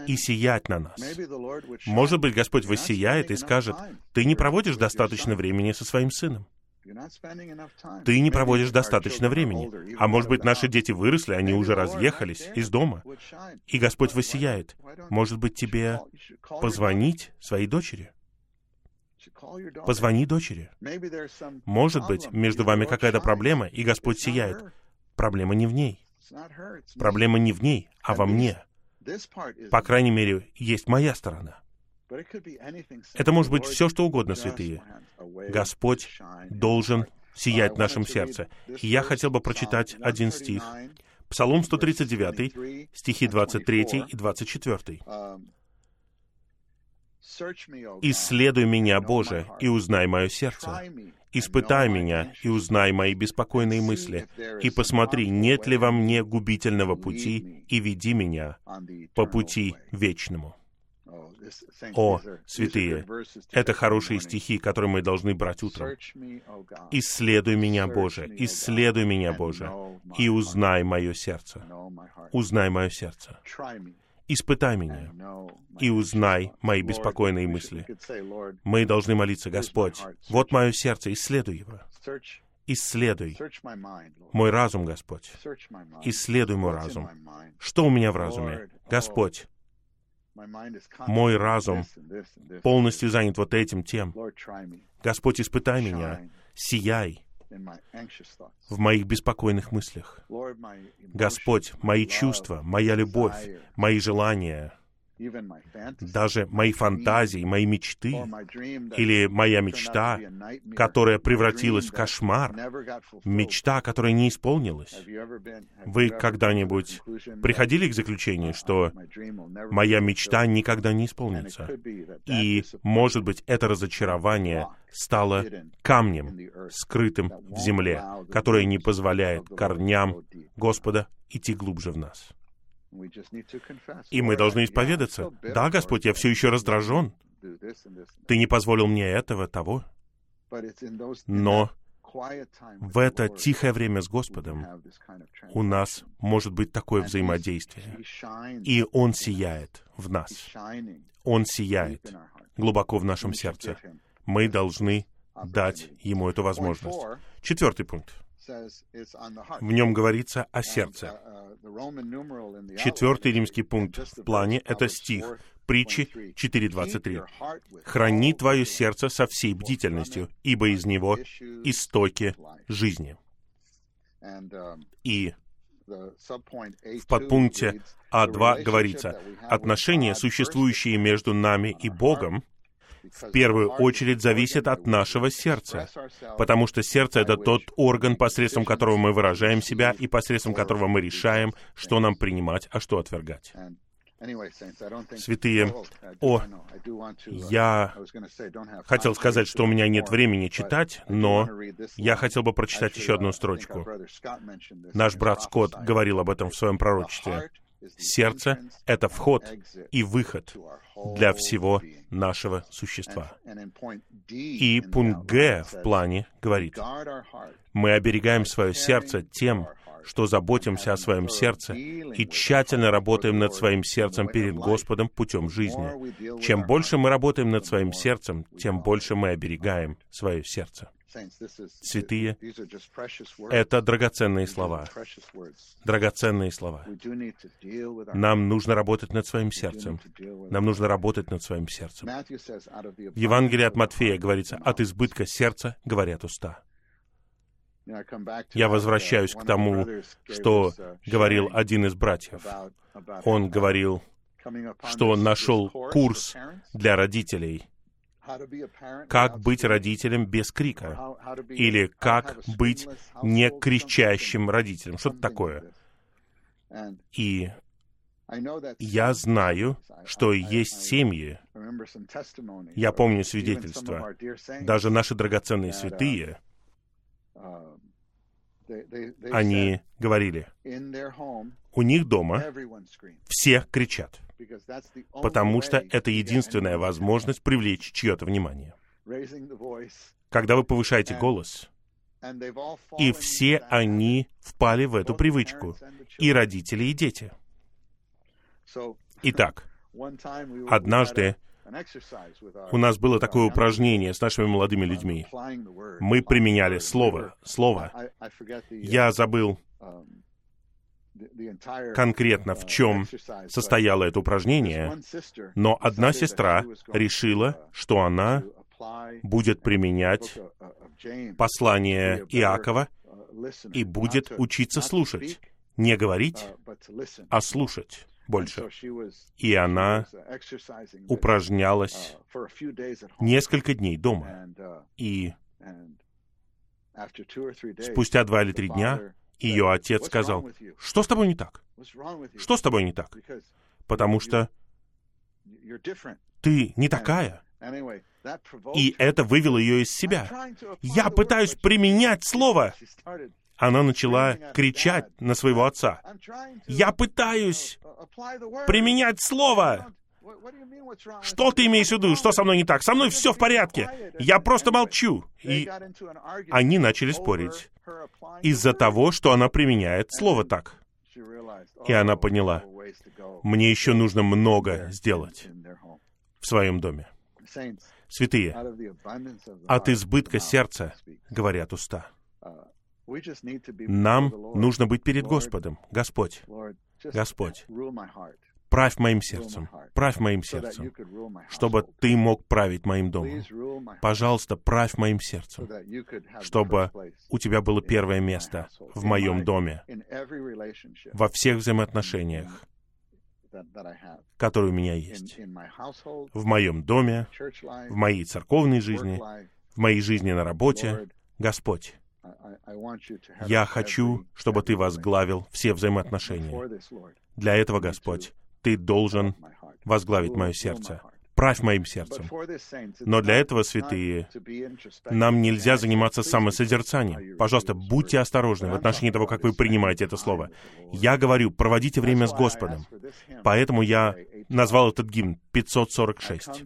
и сиять на нас. Может быть, Господь воссияет и скажет, ты не проводишь достаточно времени со своим сыном. Ты не проводишь достаточно времени. А может быть, наши дети выросли, они уже разъехались из дома. И Господь воссияет. Может быть, тебе позвонить своей дочери? Позвони дочери. Может быть, между вами какая-то проблема, и Господь сияет. Проблема не в ней. Проблема не в ней, а во мне. По крайней мере, есть моя сторона. Это может быть все, что угодно, святые. Господь должен сиять в нашем сердце. И я хотел бы прочитать один стих. Псалом 139, стихи 23 и 24. «Исследуй меня, Боже, и узнай мое сердце. Испытай меня и узнай мои беспокойные мысли, и посмотри, нет ли во мне губительного пути, и веди меня по пути вечному». О, святые, это хорошие стихи, которые мы должны брать утром. «Исследуй меня, Боже, исследуй меня, Боже, и узнай мое сердце. Узнай мое сердце. Испытай меня и узнай мои беспокойные мысли. Мы должны молиться, Господь, вот мое сердце, исследуй его. Исследуй мой разум, Господь. Исследуй мой разум. Что у меня в разуме? Господь, мой разум полностью занят вот этим, тем. Господь, испытай меня, сияй в моих беспокойных мыслях. Господь, мои чувства, моя любовь, мои желания — даже мои фантазии, мои мечты или моя мечта, которая превратилась в кошмар, мечта, которая не исполнилась. Вы когда-нибудь приходили к заключению, что моя мечта никогда не исполнится? И, может быть, это разочарование стало камнем, скрытым в земле, которое не позволяет корням Господа идти глубже в нас. И мы должны исповедаться. Да, Господь, я все еще раздражен. Ты не позволил мне этого, того. Но в это тихое время с Господом у нас может быть такое взаимодействие. И Он сияет в нас. Он сияет глубоко в нашем сердце. Мы должны дать Ему эту возможность. Четвертый пункт. В нем говорится о сердце. Четвертый римский пункт в плане — это стих, притчи 4.23. «Храни твое сердце со всей бдительностью, ибо из него истоки жизни». И в подпункте А2 говорится, отношения, существующие между нами и Богом, в первую очередь зависит от нашего сердца, потому что сердце — это тот орган, посредством которого мы выражаем себя и посредством которого мы решаем, что нам принимать, а что отвергать. Святые, о, я хотел сказать, что у меня нет времени читать, но я хотел бы прочитать еще одну строчку. Наш брат Скотт говорил об этом в своем пророчестве. Сердце — это вход и выход для всего нашего существа. И пункт Г в плане говорит, мы оберегаем свое сердце тем, что заботимся о своем сердце и тщательно работаем над своим сердцем перед Господом путем жизни. Чем больше мы работаем над своим сердцем, тем больше мы оберегаем свое сердце. Святые, это драгоценные слова. Драгоценные слова. Нам нужно работать над своим сердцем. Нам нужно работать над своим сердцем. В Евангелии от Матфея говорится, от избытка сердца говорят уста. Я возвращаюсь к тому, что uh, говорил один из братьев. Он говорил, что нашел курс для родителей — как быть родителем без крика, или как быть не кричащим родителем, что-то такое. И я знаю, что есть семьи, я помню свидетельства, даже наши драгоценные святые, они говорили, у них дома все кричат. Потому что это единственная возможность привлечь чье-то внимание. Когда вы повышаете голос, и все они впали в эту привычку, и родители, и дети. Итак, [LAUGHS] однажды у нас было такое упражнение с нашими молодыми людьми. Мы применяли слово, слово. Я забыл конкретно в чем состояло это упражнение, но одна сестра решила, что она будет применять послание Иакова и будет учиться слушать. Не говорить, а слушать больше. И она упражнялась несколько дней дома. И спустя два или три дня ее отец сказал, что с тобой не так? Что с тобой не так? Потому что ты не такая. И это вывело ее из себя. Я пытаюсь применять слово. Она начала кричать на своего отца. Я пытаюсь применять слово. Что ты имеешь в виду? Что со мной не так? Со мной все в порядке. Я просто молчу. И они начали спорить из-за того, что она применяет слово так. И она поняла, мне еще нужно много сделать в своем доме. Святые, от избытка сердца говорят уста. Нам нужно быть перед Господом. Господь, Господь, правь моим сердцем, правь моим сердцем, чтобы Ты мог править моим домом. Пожалуйста, правь моим сердцем, чтобы у Тебя было первое место в моем доме, во всех взаимоотношениях, которые у меня есть, в моем доме, в моей церковной жизни, в моей жизни на работе. Господь, я хочу, чтобы Ты возглавил все взаимоотношения. Для этого, Господь, Ты должен возглавить мое сердце. Правь моим сердцем. Но для этого, святые, нам нельзя заниматься самосозерцанием. Пожалуйста, будьте осторожны в отношении того, как вы принимаете это слово. Я говорю, проводите время с Господом. Поэтому я назвал этот гимн 546.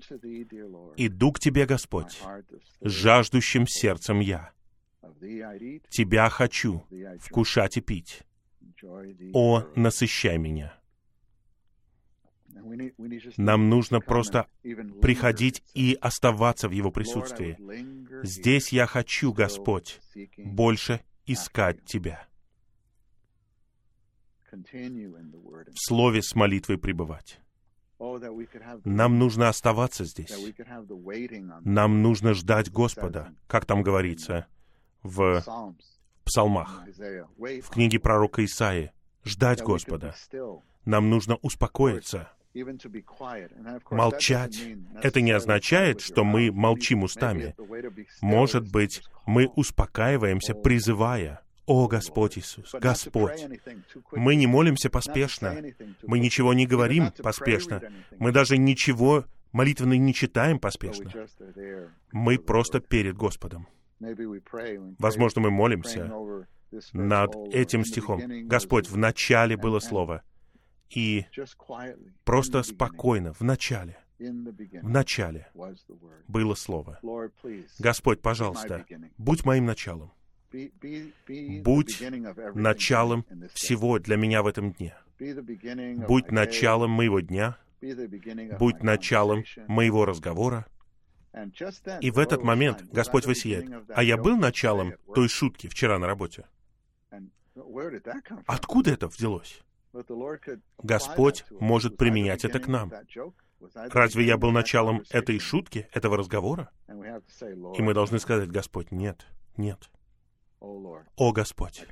«Иду к Тебе, Господь, жаждущим сердцем я. Тебя хочу вкушать и пить. О, насыщай меня. Нам нужно просто приходить и оставаться в Его присутствии. Здесь я хочу, Господь, больше искать Тебя. В Слове с молитвой пребывать. Нам нужно оставаться здесь. Нам нужно ждать Господа, как там говорится в псалмах, в книге пророка Исаи. Ждать Господа. Нам нужно успокоиться, Молчать — это не означает, что мы молчим устами. Может быть, мы успокаиваемся, призывая, «О, Господь Иисус, Господь!» Мы не молимся поспешно, мы ничего не говорим поспешно, мы даже ничего молитвенно не читаем поспешно. Мы просто перед Господом. Возможно, мы молимся над этим стихом. «Господь, в начале было Слово, и просто спокойно, в начале, в начале было Слово. Господь, пожалуйста, будь моим началом. Будь началом всего для меня в этом дне. Будь началом моего дня. Будь началом моего разговора. И в этот момент Господь высияет. А я был началом той шутки вчера на работе. Откуда это взялось? Господь может применять это к нам. Разве я был началом этой шутки, этого разговора? И мы должны сказать, Господь, нет, нет. О, Господь,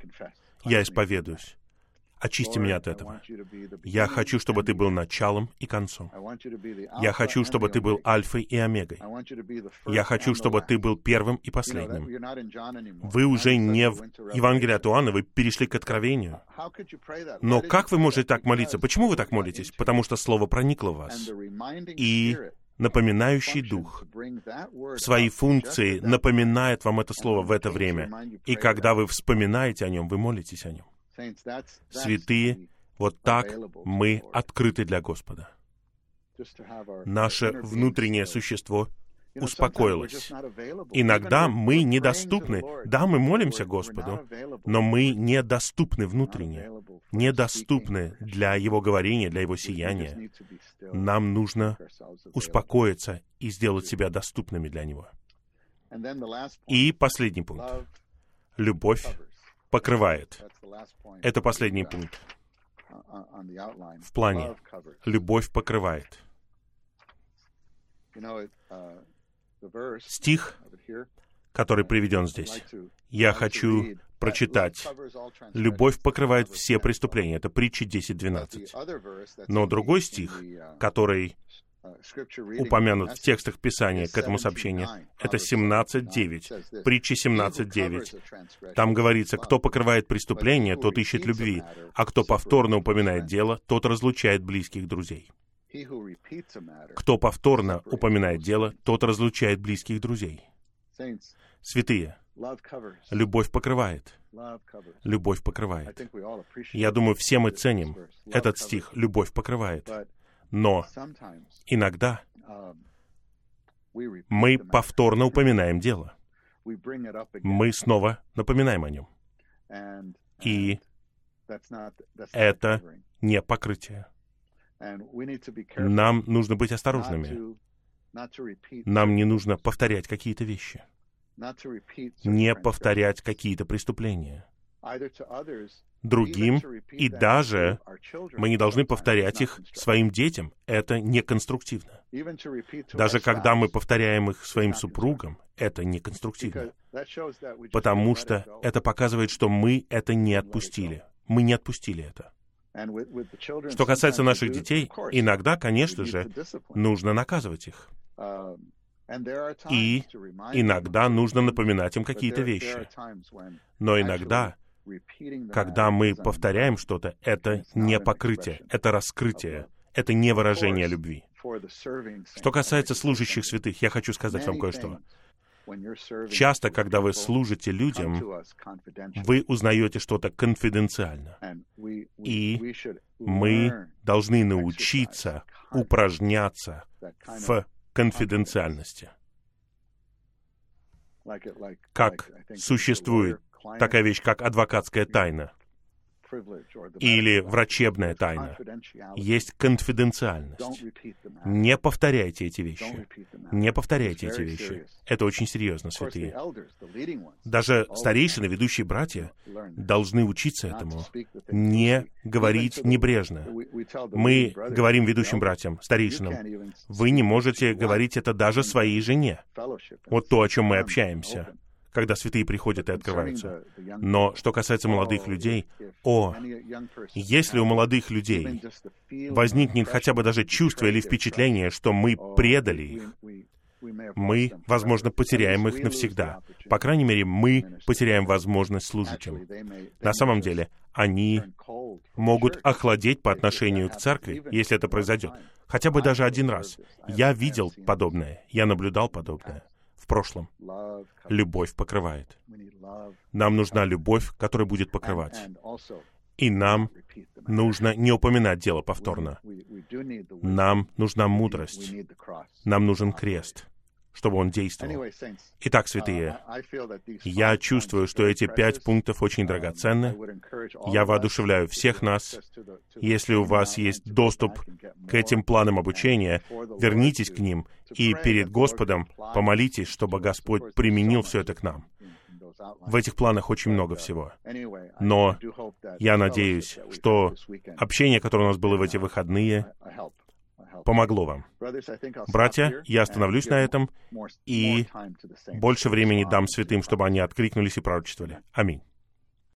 я исповедуюсь. Очисти меня от этого. Я хочу, чтобы ты был началом и концом. Я хочу, чтобы ты был альфой и омегой. Я хочу, чтобы ты был первым и последним. Вы уже не в Евангелии от Иоанна, вы перешли к откровению. Но как вы можете так молиться? Почему вы так молитесь? Потому что Слово проникло в вас. И напоминающий дух в своей функции напоминает вам это слово в это время. И когда вы вспоминаете о нем, вы молитесь о нем. Святые, вот так мы открыты для Господа. Наше внутреннее существо успокоилось. Иногда мы недоступны. Да, мы молимся Господу, но мы недоступны внутренне, недоступны для Его говорения, для Его сияния. Нам нужно успокоиться и сделать себя доступными для Него. И последний пункт. Любовь покрывает. Это последний пункт в плане. Любовь покрывает. Стих, который приведен здесь, я хочу прочитать. «Любовь покрывает все препреступления». Это притча 10.12. Но другой стих, который упомянут в текстах Писания к этому сообщению, это 17.9, притча 17.9. Там говорится, кто покрывает преступление, тот ищет любви, а кто повторно упоминает дело, тот разлучает близких друзей. Кто повторно упоминает дело, тот разлучает близких друзей. Святые, любовь покрывает. Любовь покрывает. Я думаю, все мы ценим этот стих «любовь покрывает». Но иногда мы повторно упоминаем дело. Мы снова напоминаем о нем. И это не покрытие. Нам нужно быть осторожными. Нам не нужно повторять какие-то вещи. Не повторять какие-то преступления другим, и даже мы не должны повторять их своим детям. Это неконструктивно. Даже когда мы повторяем их своим супругам, это неконструктивно. Потому что это показывает, что мы это не отпустили. Мы не отпустили это. Что касается наших детей, иногда, конечно же, нужно наказывать их. И иногда нужно напоминать им какие-то вещи. Но иногда когда мы повторяем что-то, это не покрытие, это раскрытие, это не выражение любви. Что касается служащих святых, я хочу сказать вам кое-что. Часто, когда вы служите людям, вы узнаете что-то конфиденциально. И мы должны научиться упражняться в конфиденциальности. Как существует такая вещь, как адвокатская тайна или врачебная тайна. Есть конфиденциальность. Не повторяйте эти вещи. Не повторяйте эти вещи. Это очень серьезно, святые. Даже старейшины, ведущие братья, должны учиться этому. Не говорить небрежно. Мы говорим ведущим братьям, старейшинам, вы не можете говорить это даже своей жене. Вот то, о чем мы общаемся когда святые приходят и открываются. Но что касается молодых людей, о, если у молодых людей возникнет хотя бы даже чувство или впечатление, что мы предали их, мы, возможно, потеряем их навсегда. По крайней мере, мы потеряем возможность служить им. На самом деле, они могут охладеть по отношению к церкви, если это произойдет. Хотя бы даже один раз. Я видел подобное, я наблюдал подобное в прошлом. Любовь покрывает. Нам нужна любовь, которая будет покрывать. И нам нужно не упоминать дело повторно. Нам нужна мудрость. Нам нужен крест чтобы он действовал. Итак, святые, я чувствую, что эти пять пунктов очень драгоценны. Я воодушевляю всех нас. Если у вас есть доступ к этим планам обучения, вернитесь к ним и перед Господом помолитесь, чтобы Господь применил все это к нам. В этих планах очень много всего. Но я надеюсь, что общение, которое у нас было в эти выходные, помогло вам. Братья, я остановлюсь на этом и больше времени дам святым, чтобы они откликнулись и пророчествовали. Аминь.